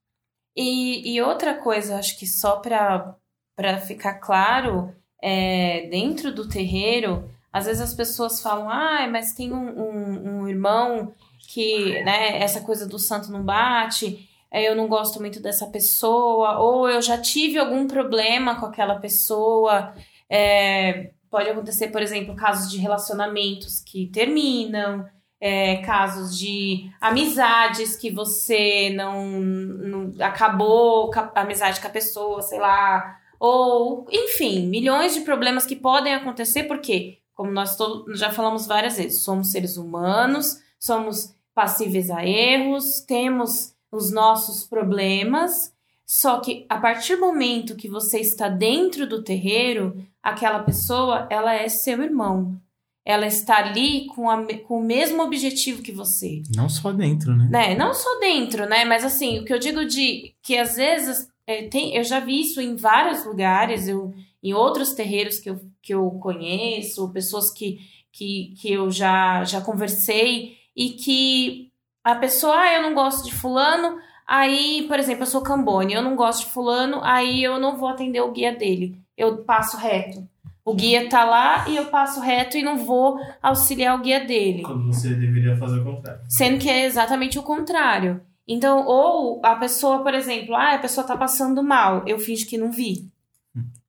E, e outra coisa, acho que só para ficar claro, é, dentro do terreiro, às vezes as pessoas falam, ah, mas tem um, um, um irmão que, né, essa coisa do santo não bate, é, eu não gosto muito dessa pessoa, ou eu já tive algum problema com aquela pessoa. É, pode acontecer, por exemplo, casos de relacionamentos que terminam, é, casos de amizades que você não, não acabou a amizade com a pessoa, sei lá, ou enfim, milhões de problemas que podem acontecer porque, como nós já falamos várias vezes, somos seres humanos, somos passíveis a erros, temos os nossos problemas, Só que a partir do momento que você está dentro do terreiro, aquela pessoa, ela é seu irmão. Ela está ali com, a, com o mesmo objetivo que você. Não só dentro, né? né? Não só dentro, né? Mas assim, o que eu digo de que às vezes é, tem, eu já vi isso em vários lugares, eu, em outros terreiros que eu, que eu conheço, pessoas que, que, que eu já, já conversei, e que a pessoa, ah, eu não gosto de fulano, aí, por exemplo, eu sou cambone, eu não gosto de fulano, aí eu não vou atender o guia dele, eu passo reto. O guia tá lá e eu passo reto e não vou auxiliar o guia dele. Quando você deveria fazer o contrário. Sendo que é exatamente o contrário. Então, ou a pessoa, por exemplo, ah, a pessoa tá passando mal, eu finjo que não vi.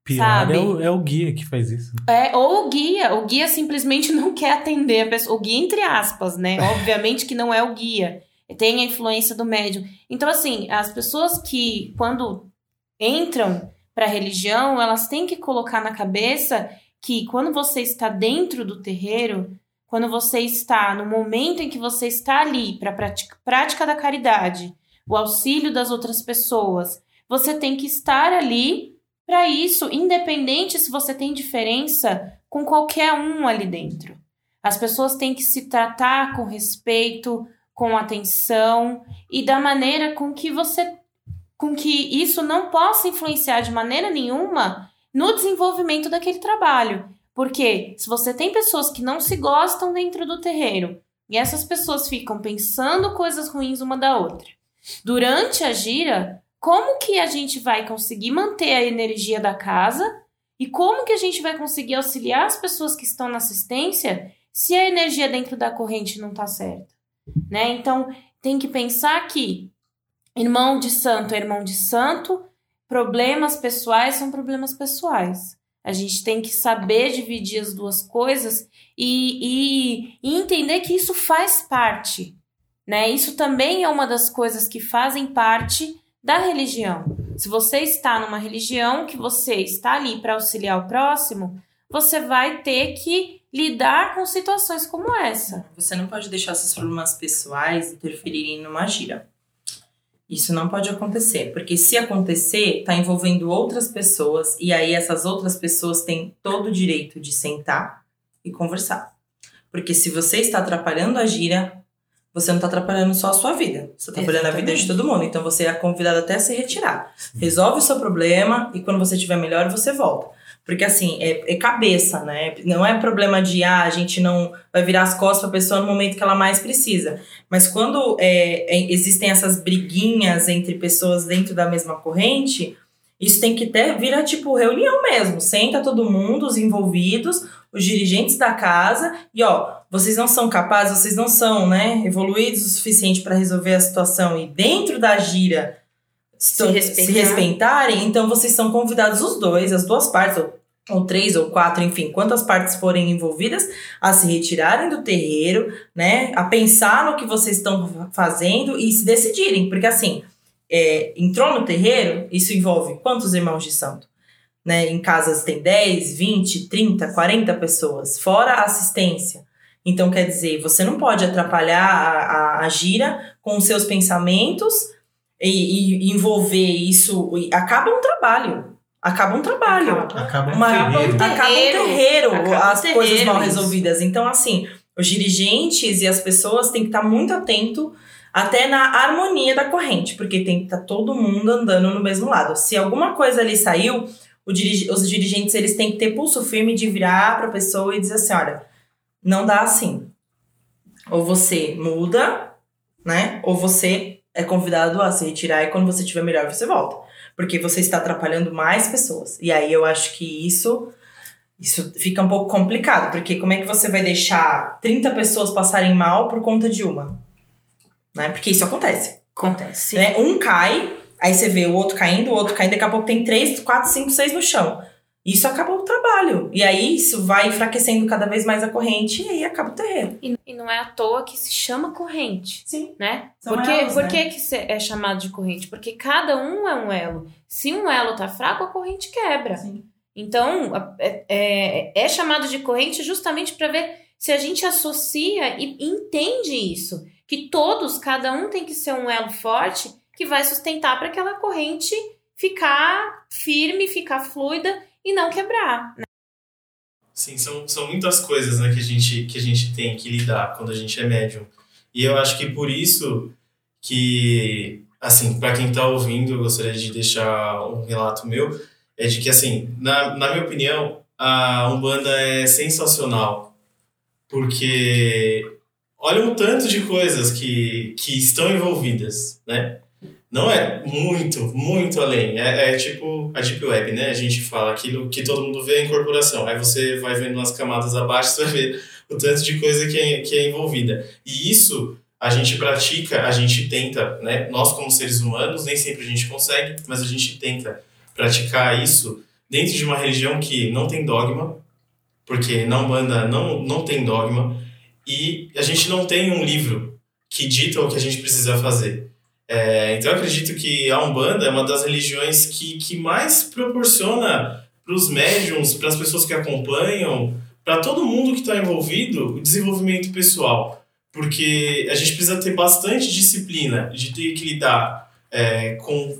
Pior Sabe? é o, é o guia que faz isso. É, ou o guia, o guia simplesmente não quer atender a pessoa, o guia entre aspas, né? Obviamente que não é o guia, tem a influência do médium. Então, assim, as pessoas que, quando entram para a religião, elas têm que colocar na cabeça que quando você está dentro do terreiro, quando você está no momento em que você está ali para prática, prática da caridade, o auxílio das outras pessoas, você tem que estar ali para isso, independente se você tem diferença com qualquer um ali dentro. As pessoas têm que se tratar com respeito, com atenção e da maneira com que você com que isso não possa influenciar de maneira nenhuma no desenvolvimento daquele trabalho. Porque se você tem pessoas que não se gostam dentro do terreiro e essas pessoas ficam pensando coisas ruins uma da outra, durante a gira, como que a gente vai conseguir manter a energia da casa e como que a gente vai conseguir auxiliar as pessoas que estão na assistência se a energia dentro da corrente não está certa, né? Então tem que pensar que irmão de santo é irmão de santo, problemas pessoais são problemas pessoais. A gente tem que saber dividir as duas coisas e, e, e entender que isso faz parte, né? Isso também é uma das coisas que fazem parte da religião. Se você está numa religião que você está ali para auxiliar o próximo, você vai ter que lidar com situações como essa. Você não pode deixar seus problemas pessoais interferirem numa gira. Isso não pode acontecer, porque se acontecer, está envolvendo outras pessoas e aí essas outras pessoas têm todo o direito de sentar e conversar. Porque se você está atrapalhando a gira, você não está atrapalhando só a sua vida, você está atrapalhando a vida de todo mundo. Então você é convidado até a se retirar. Resolve o seu problema e quando você estiver melhor, você volta. Porque assim, é, é cabeça, né? Não é problema de ah, a gente não vai virar as costas para a pessoa no momento que ela mais precisa. Mas quando é, é, existem essas briguinhas entre pessoas dentro da mesma corrente, isso tem que ter, virar tipo reunião mesmo. Senta todo mundo, os envolvidos, os dirigentes da casa, e ó, vocês não são capazes, vocês não são, né, evoluídos o suficiente para resolver a situação e dentro da gira se, respeitar. se respeitarem, então vocês são convidados os dois, as duas partes, ou, ou três ou quatro, enfim, quantas partes forem envolvidas, a se retirarem do terreiro, né? A pensar no que vocês estão fazendo e se decidirem. Porque assim, é, entrou no terreiro, isso envolve quantos irmãos de santo? Né? Em casas tem 10, 20, 30, 40 pessoas, fora a assistência. Então, quer dizer, você não pode atrapalhar a, a, a gira com os seus pensamentos e, e envolver isso. e acaba um trabalho. Acaba um trabalho. Acaba um Uma- terreiro. Acaba um terreiro, Acaba um as terreiro, coisas mal isso. resolvidas. Então, assim, os dirigentes e as pessoas têm que estar muito atento até na harmonia da corrente, porque tem que estar todo mundo andando no mesmo lado. Se alguma coisa ali saiu, o dirige- os dirigentes eles têm que ter pulso firme de virar para a pessoa e dizer assim, olha, não dá assim. Ou você muda, né? Ou você é convidado a se retirar e quando você estiver melhor você volta. Porque você está atrapalhando mais pessoas. E aí eu acho que isso isso fica um pouco complicado, porque como é que você vai deixar 30 pessoas passarem mal por conta de uma? Né? Porque isso acontece. Acontece. Né? Um cai, aí você vê o outro caindo, o outro caindo, daqui a pouco tem três, quatro, cinco, seis no chão. Isso acaba o trabalho. E aí isso vai enfraquecendo cada vez mais a corrente e aí acaba o terreno. E, e não é à toa que se chama corrente, Sim. né? São Por, que, né? que, é chamado de corrente? Porque cada um é um elo. Se um elo tá fraco, a corrente quebra. Sim. Então, é, é, é chamado de corrente justamente para ver se a gente associa e entende isso. Que todos, cada um tem que ser um elo forte que vai sustentar para aquela corrente ficar firme, ficar fluida e não quebrar. Né? Sim, são, são muitas coisas né, que, a gente, que a gente tem que lidar quando a gente é médium. E eu acho que por isso que, assim, para quem está ouvindo, eu gostaria de deixar um relato meu, é de que, assim, na, na minha opinião, a Umbanda é sensacional, porque olha um tanto de coisas que, que estão envolvidas, né? Não é muito, muito além. É, é, tipo a Deep Web, né? A gente fala aquilo que todo mundo vê a incorporação. Aí você vai vendo nas camadas abaixo, você vai ver o tanto de coisa que é, que é envolvida. E isso a gente pratica, a gente tenta, né? Nós como seres humanos, nem sempre a gente consegue, mas a gente tenta praticar isso dentro de uma religião que não tem dogma, porque na Umbanda não, não tem dogma, e a gente não tem um livro que dita o que a gente precisa fazer. É, então eu acredito que a Umbanda é uma das religiões que, que mais proporciona para os médiums, para as pessoas que acompanham, para todo mundo que está envolvido, o desenvolvimento pessoal. Porque a gente precisa ter bastante disciplina de ter que lidar é, com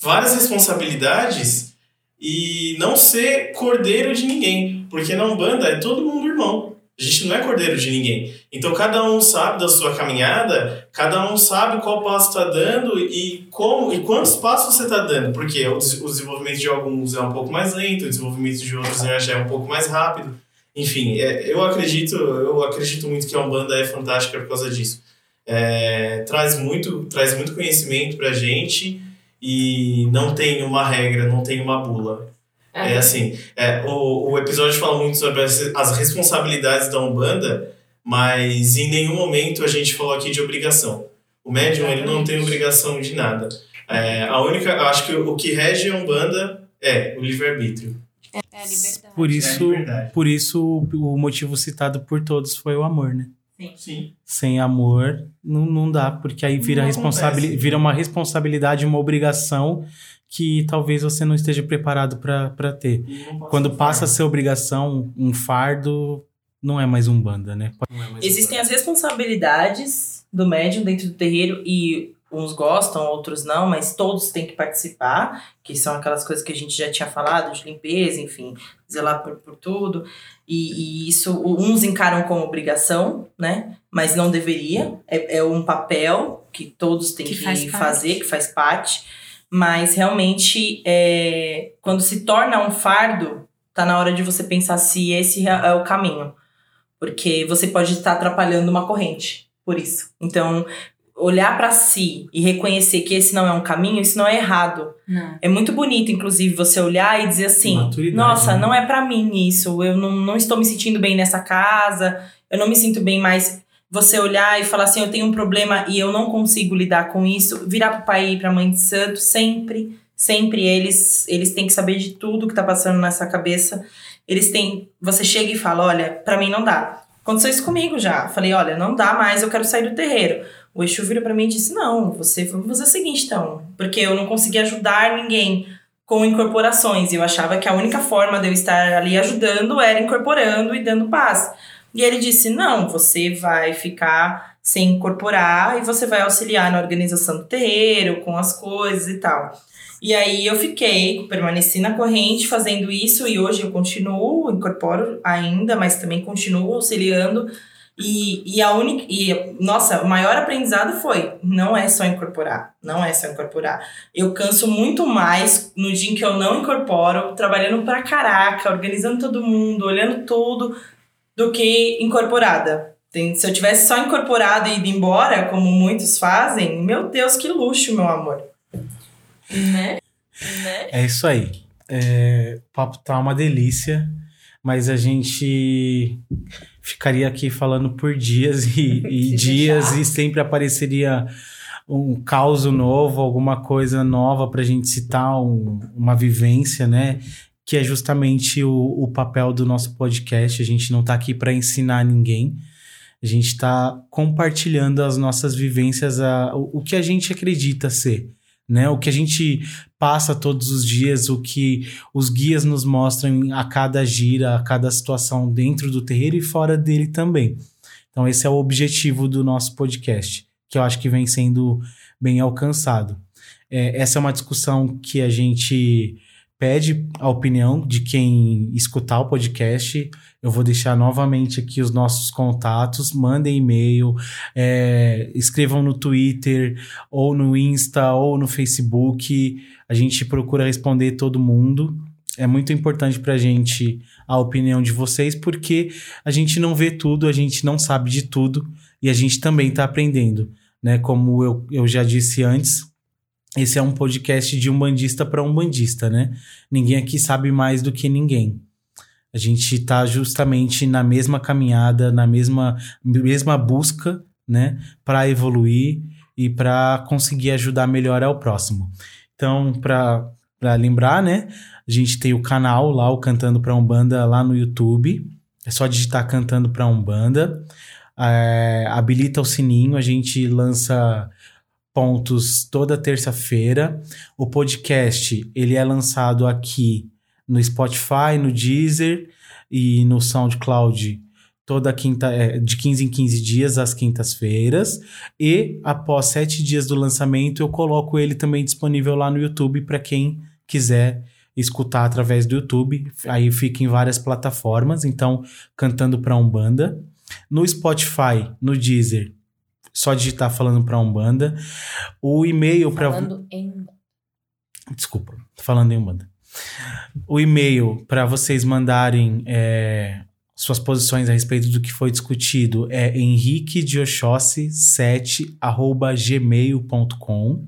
várias responsabilidades e não ser cordeiro de ninguém. Porque na Umbanda é todo mundo irmão. A gente não é cordeiro de ninguém. Então cada um sabe da sua caminhada, cada um sabe qual passo está dando e como e quantos passos você está dando. Porque o, desenvolvimento de alguns é um pouco mais lento, o desenvolvimento de outros já é um pouco mais rápido. Enfim, é, eu acredito, eu acredito muito que a Umbanda é fantástica por causa disso. É, traz muito, traz muito conhecimento para gente e não tem uma regra, não tem uma bula. É, é assim, é, o, o episódio fala muito sobre as, as responsabilidades da Umbanda, mas em nenhum momento a gente falou aqui de obrigação. O médium ele não tem obrigação de nada. É, a única, acho que o que rege a Umbanda é o livre-arbítrio. É a liberdade. Por isso, É por isso o motivo citado por todos foi o amor, né? Sim. Sem amor não, não dá, porque aí vira, responsabili vira uma responsabilidade, uma obrigação que talvez você não esteja preparado para ter. Quando passa a ser obrigação, um fardo, não é mais um banda, né? É mais um Existem banda. as responsabilidades do médium dentro do terreiro e uns gostam, outros não, mas todos têm que participar, que são aquelas coisas que a gente já tinha falado, de limpeza, enfim, zelar por, por tudo. E, e isso uns encaram como obrigação, né? Mas não deveria. É, é um papel que todos têm Que que, faz parte. fazer, que faz parte. Mas realmente, é, quando se torna um fardo, tá na hora de você pensar se esse é o caminho. Porque você pode estar atrapalhando uma corrente, por isso. Então, olhar para si e reconhecer que esse não é um caminho, isso não é errado. Não. É muito bonito, inclusive, você olhar e dizer assim: Maturidade, nossa, né? não é para mim isso, eu não, não estou me sentindo bem nessa casa, eu não me sinto bem mais. Você olhar e falar assim: eu tenho um problema e eu não consigo lidar com isso, virar pro pai e pra mãe de santo, sempre, sempre eles, eles têm que saber de tudo que tá passando nessa cabeça. Eles têm. Você chega e fala: olha, para mim não dá. Aconteceu isso comigo já. Falei: olha, não dá mais, eu quero sair do terreiro. O Exu virou pra mim e disse: Não, você vamos fazer o seguinte, então. Porque eu não conseguia ajudar ninguém com incorporações. Eu achava que a única forma de eu estar ali ajudando era incorporando e dando paz. E ele disse: Não, você vai ficar sem incorporar e você vai auxiliar na organização do terreiro, com as coisas e tal. E aí eu fiquei, permaneci na corrente fazendo isso e hoje eu continuo, incorporo ainda, mas também continuo auxiliando e, e a única. E, nossa, o maior aprendizado foi: não é só incorporar. Não é só incorporar. Eu canso muito mais no dia em que eu não incorporo, trabalhando pra caraca, organizando todo mundo, olhando tudo, do que incorporada. Tem- Se eu tivesse só incorporado e ido embora, como muitos fazem, meu Deus, que luxo, meu amor. Né? Né? É isso aí. É, o papo tá uma delícia, mas a gente ficaria aqui falando por dias e, e dias deixar. e sempre apareceria um caos novo, alguma coisa nova pra gente citar, um- uma vivência, né? Que é justamente o, o papel do nosso podcast. A gente não tá aqui para ensinar ninguém. A gente está compartilhando as nossas vivências, a, o, o que a gente acredita ser, né? O que a gente passa todos os dias, o que os guias nos mostram a cada gira, a cada situação dentro do terreiro e fora dele também. Então esse é o objetivo do nosso podcast, que eu acho que vem sendo bem alcançado. É, essa é uma discussão que a gente pede a opinião de quem escutar o podcast. Eu vou deixar novamente aqui os nossos contatos. Mandem e-mail, é, escrevam no Twitter, ou no Insta, ou no Facebook. A gente procura responder todo mundo. É muito importante para a gente a opinião de vocês, porque a gente não vê tudo, a gente não sabe de tudo e a gente também está aprendendo. Né? Como eu, eu já disse antes, esse é um podcast de um bandista para um bandista, né? Ninguém aqui sabe mais do que ninguém. A gente está justamente na mesma caminhada, na mesma, mesma busca, né? Para evoluir e para conseguir ajudar melhor ao próximo. Então, para lembrar, né? A gente tem o canal lá, o Cantando para Umbanda, lá no YouTube. É só digitar Cantando para Umbanda. É, habilita o sininho, a gente lança pontos toda terça-feira. O podcast, ele é lançado aqui no Spotify, no Deezer e no SoundCloud toda quinta, é, de 15 em 15 dias, às quintas-feiras. E após sete dias do lançamento, eu coloco ele também disponível lá no YouTube para quem quiser escutar através do YouTube. Aí fica em várias plataformas. Então, cantando para Umbanda. No Spotify, no Deezer, só digitar falando para Umbanda. O e-mail para. Falando em. Desculpa, falando em Umbanda. O e-mail para vocês mandarem é, suas posições a respeito do que foi discutido é henriquediochossi7@gmail.com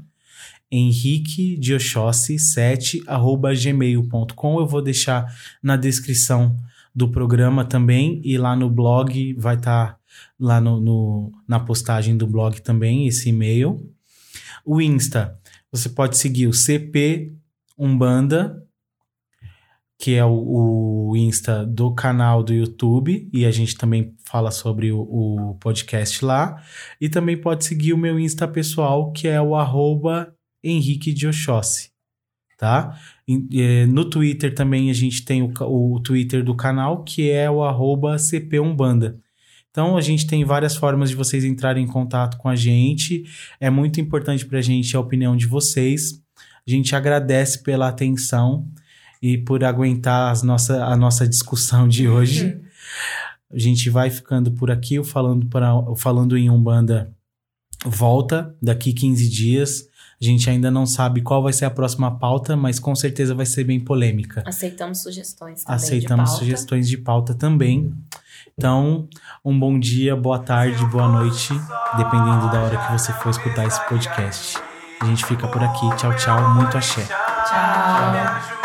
henriquediochossi7@gmail.com. Eu vou deixar na descrição do programa também e lá no blog vai estar tá lá no, no, na postagem do blog também esse e-mail. O Insta, você pode seguir o CP Umbanda, que é o, o Insta do canal do YouTube, e a gente também fala sobre o, o podcast lá. E também pode seguir o meu Insta pessoal, que é o arroba Henrique de Oxóssi, tá? No Twitter também a gente tem o, o Twitter do canal, que é o arroba CP Umbanda. Então a gente tem várias formas de vocês entrarem em contato com a gente. É muito importante para a gente a opinião de vocês. A gente agradece pela atenção e por aguentar as nossa, a nossa discussão de hoje. Uhum. A gente vai ficando por aqui. O Falando, para, o Falando em Umbanda volta daqui 15 dias. A gente ainda não sabe qual vai ser a próxima pauta, mas com certeza vai ser bem polêmica. Aceitamos sugestões também Aceitamos de sugestões de pauta também. Então, um bom dia, boa tarde, boa noite, dependendo da hora que você for escutar esse podcast. A gente fica por aqui. Tchau, tchau. Muito axé. Tchau.